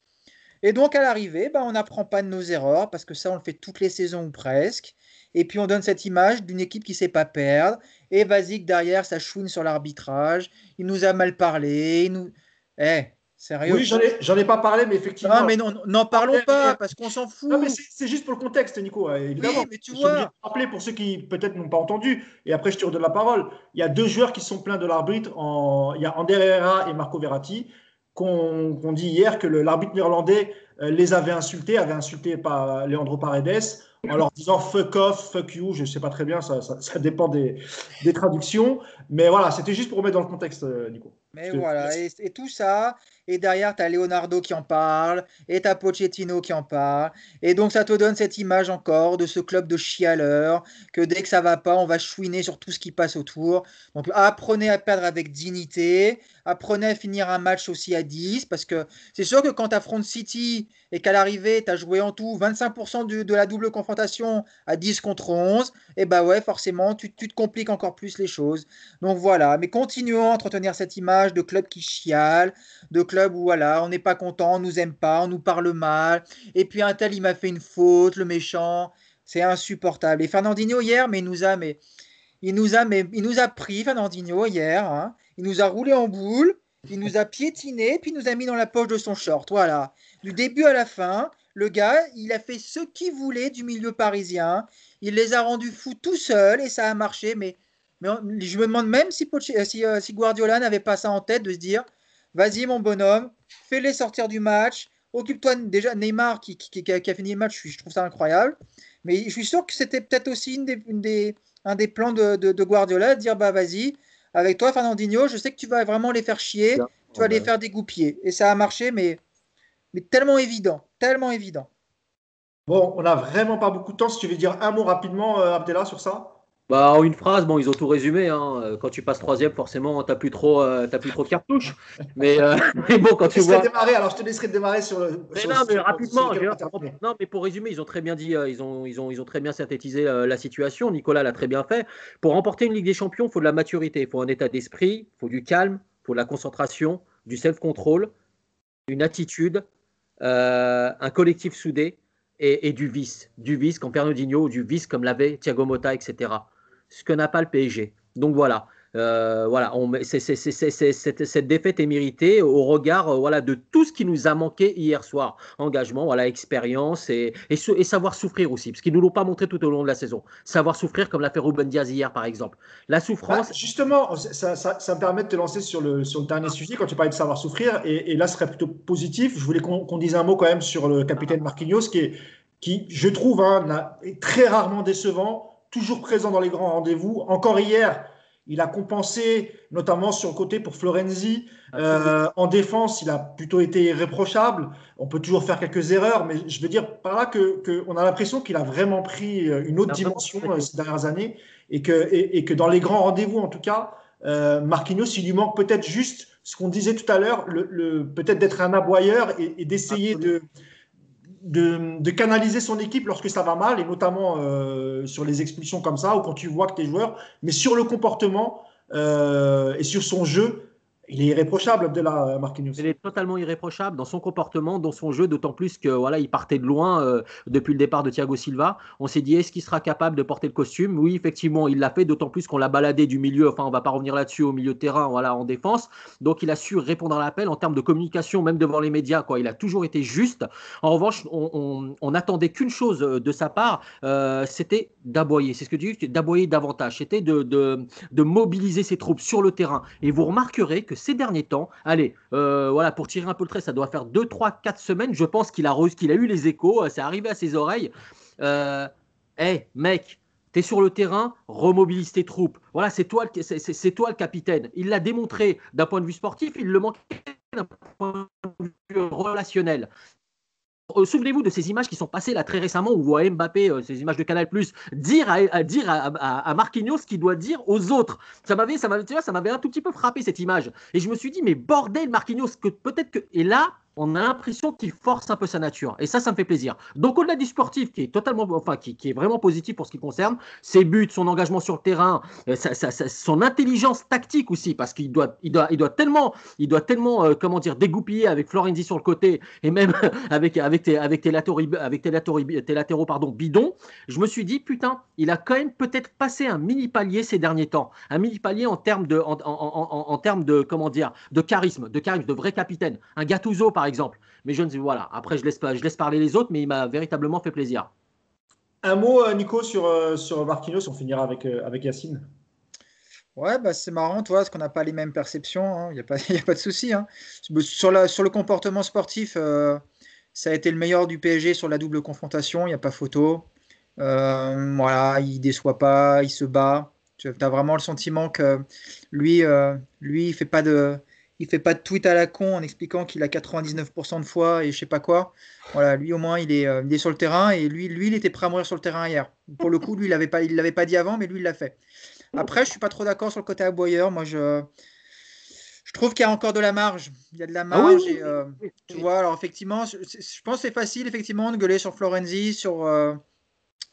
Et donc à l'arrivée, bah, on n'apprend pas de nos erreurs parce que ça, on le fait toutes les saisons ou presque. Et puis on donne cette image d'une équipe qui sait pas perdre. Et Vazik derrière, ça chouine sur l'arbitrage. Il nous a mal parlé. Nous... Eh, sérieux Oui, j'en ai, ai, pas parlé, mais effectivement. Non, mais n'en parlons pas parce qu'on s'en fout. Non, mais c'est juste pour le contexte, Nico. Évidemment. Oui, mais tu vois. rappeler pour ceux qui peut-être n'ont pas entendu, et après je te redonne la parole. Il y a deux joueurs qui sont pleins de l'arbitre. En... Il y a Ander Herrera et Marco Verratti qu'on dit hier que l'arbitre néerlandais les avait insultés, avait insulté par Leandro Paredes en leur disant fuck off, fuck you, je ne sais pas très bien, ça, ça, dépend des, des, traductions. Mais voilà, c'était juste pour remettre dans le contexte, Nico. Mais voilà, et, et, tout ça, et derrière, tu as Leonardo qui en parle, et tu as Pochettino qui en parle. Et donc, ça te donne cette image encore de ce club de chialeurs, que dès que ça va pas, on va chouiner sur tout ce qui passe autour. Donc, apprenez à perdre avec dignité, apprenez à finir un match aussi à 10, parce que c'est sûr que quand tu affrontes City et qu'à l'arrivée, tu as joué en tout 25% de, la double confrontation à 10 contre 11, et bah ouais, forcément, tu, tu te compliques encore plus les choses. Donc voilà, mais continuons à entretenir cette image de club qui chiale, de club où voilà, on n'est pas content, on nous aime pas, on nous parle mal. Et puis un tel, il m'a fait une faute, le méchant. C'est insupportable. Et Fernandinho hier, mais il nous a, mais il nous a, mais il nous a pris Fernandinho hier. Hein. Il nous a roulé en boule, il nous a piétiné, puis il nous a mis dans la poche de son short. Voilà. Du début à la fin, le gars, il a fait ce qu'il voulait du milieu parisien. Il les a rendus fous tout seul et ça a marché. Mais, mais je me demande même si, si, euh, si Guardiola n'avait pas ça en tête de se dire Vas-y, mon bonhomme, fais-les sortir du match. Occupe-toi déjà Neymar qui, a, fini le match, je, trouve ça incroyable. Mais je suis sûr que c'était peut-être aussi une des, un des plans de, Guardiola, de dire bah vas-y, avec toi Fernandinho, je sais que tu vas vraiment les faire chier, tu vas les faire dégoupiller. Et ça a marché, mais, mais tellement évident, tellement évident. Bon, on n'a vraiment pas beaucoup de temps. Si tu veux dire un mot rapidement, euh, Abdella, sur ça? Bah, en une phrase, bon, ils ont tout résumé. Hein. Euh, quand tu passes troisième, forcément, t'as plus trop, euh, plus trop de cartouches. Mais, euh, mais bon, quand tu vois. Démarrer, alors je te laisserai démarrer sur le. Mais non, mais rapidement. non, mais pour résumer, ils ont très bien dit, ils ont, ils ont, ils ont très bien synthétisé la situation. Nicolas l'a très bien fait. Pour remporter une Ligue des Champions, il faut de la maturité, il faut un état d'esprit, il faut du calme, il faut de la concentration, du self-control, une attitude, un collectif soudé. Et, et, du vice, du vice comme Pernodinho, du vice comme l'avait Thiago Motta, etc ce que n'a pas le PSG. Donc voilà, euh, voilà, cette, défaite est méritée au regard euh, voilà, de tout ce qui nous a manqué hier soir. Engagement, voilà, expérience et, et, savoir souffrir aussi, parce qu'ils ne nous l'ont pas montré tout au long de la saison. Savoir souffrir comme l'a fait Ruben Diaz hier, par exemple. La souffrance. Bah, justement, ça, ça, me permet de te lancer sur le, sur le dernier sujet quand tu parlais de savoir souffrir. Et, là, ce serait plutôt positif. Je voulais qu'on dise un mot quand même sur le capitaine Marquinhos, qui, qui je trouve, hein, est très rarement décevant toujours présent dans les grands rendez-vous. Encore hier, il a compensé, notamment sur le côté pour Florenzi. Euh, en défense, il a plutôt été irréprochable. On peut toujours faire quelques erreurs, mais je veux dire par là qu'on que a l'impression qu'il a vraiment pris euh, une autre dimension euh, ces dernières années et que, et, que dans les grands rendez-vous, en tout cas, euh, Marquinhos, il lui manque peut-être juste ce qu'on disait tout à l'heure, le, peut-être d'être un aboyeur et d'essayer de de, canaliser son équipe lorsque ça va mal, et notamment euh, sur les expulsions comme ça, ou quand tu vois que tes joueurs, mais sur le comportement euh, et sur son jeu, il est irréprochable, Abdallah Marquinhos. Il est totalement irréprochable dans son comportement, dans son jeu, d'autant plus que voilà, il partait de loin euh, depuis le départ de Thiago Silva. On s'est dit, est-ce qu'il sera capable de porter le costume? Oui, effectivement, il l'a fait, d'autant plus qu'on l'a baladé du milieu, enfin, on va pas revenir là-dessus, au milieu de terrain, voilà, en défense. Donc, il a su répondre à l'appel en termes de communication, même devant les médias. Il a toujours été juste. En revanche, on, on, attendait qu'une chose euh, de sa part, euh, c'était d'aboyer. C'est ce que tu dis, d'aboyer davantage. C'était de mobiliser ses troupes sur le terrain. Et vous remarquerez que ces derniers temps, allez, euh, voilà, pour tirer un peu le trait, ça doit faire 2, 3, 4 semaines, je pense qu'il a, eu les échos, euh, c'est arrivé à ses oreilles. Hey, mec, tu es sur le terrain, remobilise tes troupes. Voilà, c'est toi, c'est, toi le capitaine. Il l'a démontré d'un point de vue sportif, il le manquait d'un point de vue relationnel. Euh, souvenez-vous de ces images qui sont passées là très récemment où vous voyez Mbappé, euh, ces images de Canal dire à, dire à, à, Marquinhos ce qu'il doit dire aux autres. Ça m'avait, ça m'avait, un tout petit peu frappé cette image. Et je me suis dit, mais bordel, Marquinhos, peut-être que. Et là, on a l'impression qu'il force un peu sa nature. Et ça, ça me fait plaisir. Donc, au-delà du sportif, qui est totalement, enfin, qui, est vraiment positif pour ce qui concerne, ses buts, son engagement sur le terrain, euh, son intelligence tactique aussi, parce qu'il doit, il doit, il doit tellement, il doit tellement, euh, comment dire, dégoupiller avec Florenzi sur le côté et même avec, avec tes, avec tes avec latéraux, pardon, bidons. Je me suis dit, putain, il a quand même peut-être passé un mini palier ces derniers temps, un mini palier en termes de, en, termes de, comment dire, de charisme, de charisme, de vrai capitaine. Un Gattuso, par exemple. Mais je ne sais, voilà. Après, je laisse, je laisse parler les autres, mais il m'a véritablement fait plaisir. Un mot, euh, Nico, sur, euh, sur Marquinhos. On finira avec, euh, avec Yacine. Ouais, bah c'est marrant, toi, parce qu'on n'a pas les mêmes perceptions. Il hein. n'y a, pas, a pas de souci. Hein. Sur, sur le comportement sportif, Ça a été le meilleur du PSG sur la double confrontation, il n'y a pas photo. Euh, voilà, il déçoit pas, il se bat. Tu as vraiment le sentiment que lui, euh, lui, il fait pas de, il fait pas de tweet à la con en expliquant qu'il a 99% de foi et je sais pas quoi. Voilà, lui au moins il est, euh, il est, sur le terrain et lui, lui, il était prêt à mourir sur le terrain hier. Pour le coup, lui, il l'avait pas, il l'avait pas dit avant, mais lui, il l'a fait. Après, je suis pas trop d'accord sur le côté aboyeur. Moi, je, je trouve qu'il y a encore de la marge. Il y a de la Ah marge. oui, et, euh, oui, tu vois, alors effectivement, je, je pense que c'est facile effectivement de gueuler sur Florenzi, sur, euh,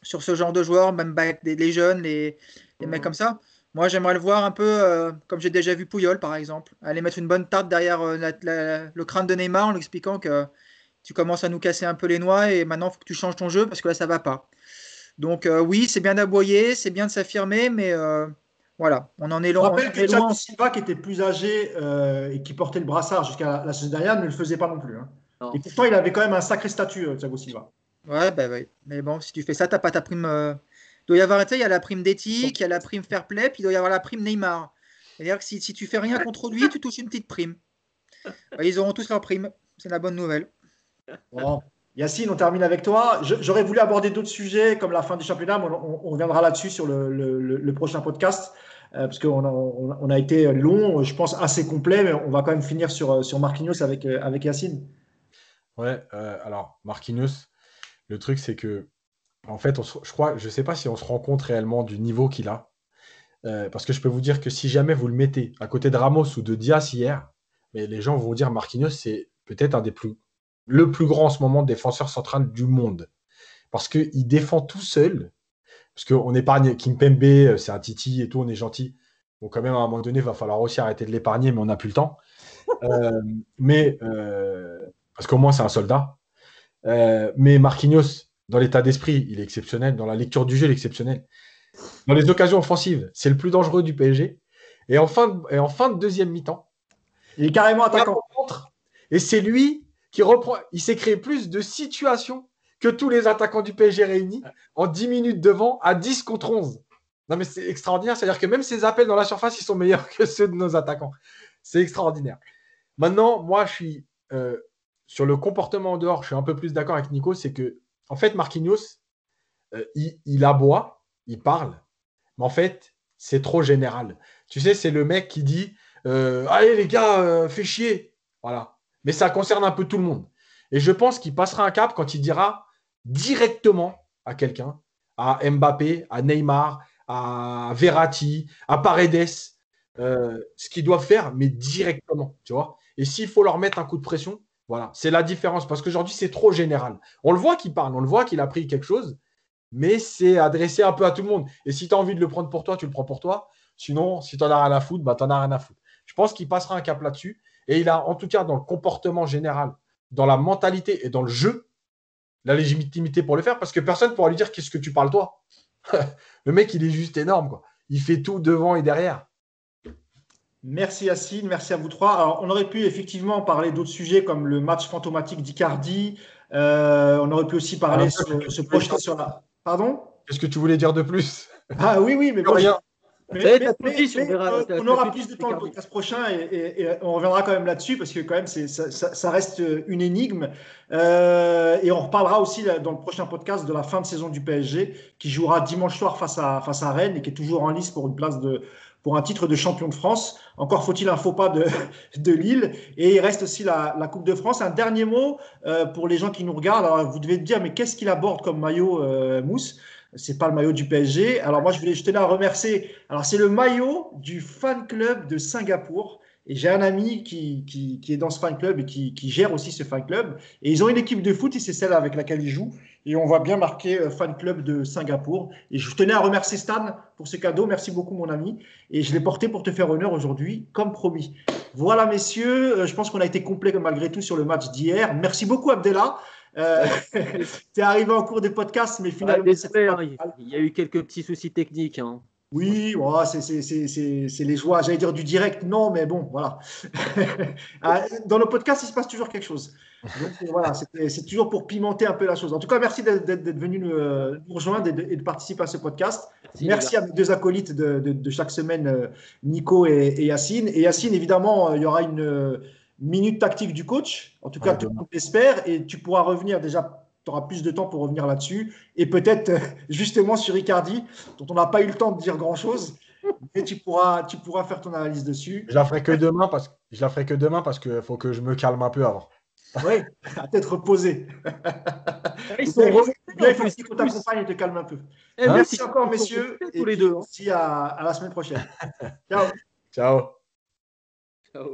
sur ce genre de joueurs, même avec des, les jeunes, les, les mecs comme ça. Moi, j'aimerais le voir un peu euh, comme j'ai déjà vu Pouyol, par exemple. Aller mettre une bonne tarte derrière euh, la- la- le crâne de Neymar en lui expliquant que tu commences à nous casser un peu les noix et maintenant, il faut que tu changes ton jeu parce que là, ça va pas. Donc, euh, oui, c'est bien d'aboyer, c'est bien de s'affirmer, mais euh, voilà, on en est Je loin. on rappelle que. Thiago Silva, qui était plus âgé euh, et qui portait le brassard jusqu'à la, la saison dernière, ne le faisait pas non plus. hein. Non. Et pourtant, il avait quand même un sacré statut, Thiago Silva. Ouais, bah oui. Mais bon, si tu fais ça, t'as pas ta prime. Il doit y avoir, tu sais, il y a la prime d'éthique, il y a la prime fair play, puis il doit y avoir la prime Neymar. C'est-à-dire que si, si tu fais rien contre lui, tu touches une petite prime. Bah, ils auront tous leur prime. C'est la bonne nouvelle. Bon. Yacine, on termine avec toi. J'aurais voulu aborder d'autres sujets comme la fin du championnat, mais on, on- on reviendra là-dessus sur le, le- le- le prochain podcast, euh, parce qu'on a, on, on a été long, je pense assez complet, mais on va quand même finir sur, sur Marquinhos avec, euh, avec Yacine. Ouais, euh, alors Marquinhos, le truc c'est que, en fait, on se- je crois, je sais pas si on se rend compte réellement du niveau qu'il a. Euh, parce que je peux vous dire que si jamais vous le mettez à côté de Ramos ou de Diaz hier, mais les gens vont vous dire Marquinhos, c'est peut-être un des plus, le plus grand en ce moment défenseur central du monde. Parce qu'il défend tout seul. Parce qu'on épargne Kimpembe, euh, c'est un titi et tout, on est gentil. Bon, quand même, à un moment donné, il va falloir aussi arrêter de l'épargner, mais on n'a plus le temps. Euh, mais euh, parce qu'au moins, c'est un soldat. Mais Marquinhos, dans l'état d'esprit, il est exceptionnel. Dans la lecture du jeu, il est exceptionnel. Dans les occasions offensives, c'est le plus dangereux du PSG. Et en fin de, et en fin de deuxième mi-temps, Il est carrément attaquant. Et c'est lui qui reprend. Il s'est créé plus de situations que tous les attaquants du PSG réunis en 10 minutes devant à 10 contre 11. Non, mais c'est extraordinaire. C'est-à-dire que même ses appels dans la surface, ils sont meilleurs que ceux de nos attaquants. C'est extraordinaire. Maintenant, moi, je suis euh, sur le comportement en dehors, je suis un peu plus d'accord avec Nico. C'est que, en fait, Marquinhos, euh, il, aboie, il parle, mais en fait, c'est trop général. Tu sais, c'est le mec qui dit euh, Allez, les gars, euh, fais chier. Voilà. Mais ça concerne un peu tout le monde. Et je pense qu'il passera un cap quand il dira directement à quelqu'un, à Mbappé, à Neymar, à Verratti, à Paredes, ce qu'ils doivent faire, mais directement, tu vois. Et s'il faut leur mettre un coup de pression, voilà, c'est la différence. Parce qu'aujourd'hui, c'est trop général. On le voit qu'il parle, on le voit qu'il a pris quelque chose, mais c'est adressé un peu à tout le monde. Et si tu as envie de le prendre pour toi, tu le prends pour toi. Sinon, si tu en as rien à foutre, bah, tu en as rien à foutre. Je pense qu'il passera un cap là-dessus. Et il a, en tout cas, dans le comportement général, dans la mentalité et dans le jeu, la légitimité pour le faire, parce que personne ne pourra lui dire qu'est-ce que tu parles toi. le mec, il est juste énorme. Quoi. Il fait tout devant et derrière. Merci Yacine, merci à vous trois. Alors, on aurait pu effectivement parler d'autres sujets comme le match fantomatique d'Icardi. Euh, on aurait pu aussi parler, Alors, sur, se projeter sur la. Pardon? Qu'est-ce que tu voulais dire de plus? Ah oui, oui, mais bon, Rien. Mais, mais- t'as tout mais- dit, on verra, euh, aura plus de temps le podcast prochain et, et- et on reviendra quand même là-dessus parce que quand même c'est, ça, ça- ça reste euh, une énigme. Euh, et on reparlera aussi dans le prochain podcast de la fin de saison du PSG qui jouera dimanche soir face à, face à Rennes et qui est toujours en lice pour une place de pour un titre de champion de France. Encore faut-il un faux pas de, de Lille. Et il reste aussi la, la Coupe de France. Un dernier mot euh, pour les gens qui nous regardent. Alors, vous devez dire, mais qu'est-ce qu'il aborde comme maillot, euh, Mousse? C'est pas le maillot du PSG. Alors moi, je, voulais, je tenais à remercier. Alors c'est le maillot du fan club de Singapour. Et j'ai un ami qui, qui, qui, est dans ce fan club et qui, qui, gère aussi ce fan club. Et ils ont une équipe de foot et c'est celle avec laquelle ils jouent. Et on voit bien marqué euh, fan club de Singapour. Et je tenais à remercier Stan pour ce cadeau. Merci beaucoup, mon ami. Et je l'ai porté pour te faire honneur aujourd'hui, comme promis. Voilà, messieurs. Euh, Je pense qu'on a été complet malgré tout sur le match d'hier. Merci beaucoup, Abdella. Euh, tu es arrivé en cours des podcasts, mais finalement. Ah, hein, il y a eu quelques petits soucis techniques. Hein. Oui, oh, c'est les joies, j'allais dire du direct, non, mais bon, voilà. Dans le podcast, il se passe toujours quelque chose. Donc voilà, c'est toujours pour pimenter un peu la chose. En tout cas, merci d'être venu nous, nous rejoindre et de, et de, participer à ce podcast. Merci, merci à mes deux acolytes de, de, de chaque semaine, Nico et, et, Yacine. Et Yacine, évidemment, il y aura une minutes tactiques du coach. En tout cas, Ouais, tout le monde l'espère. Et tu pourras revenir déjà, tu auras plus de temps pour revenir là-dessus. Et peut-être euh, justement sur Icardi, dont on n'a pas eu le temps de dire grand-chose. Mais tu pourras, tu pourras faire ton analyse dessus. Je la ferai que demain parce que je la ferai que demain parce qu'il faut que je me calme un peu avant. Oui, à tête reposée. Ils sont bien, il faut aussi qu'on t'accompagne et te calme un peu. Eh, Hein Merci merci encore, messieurs. Et tous les deux. hein. Merci à, à la semaine prochaine. Ciao. Ciao. Ciao.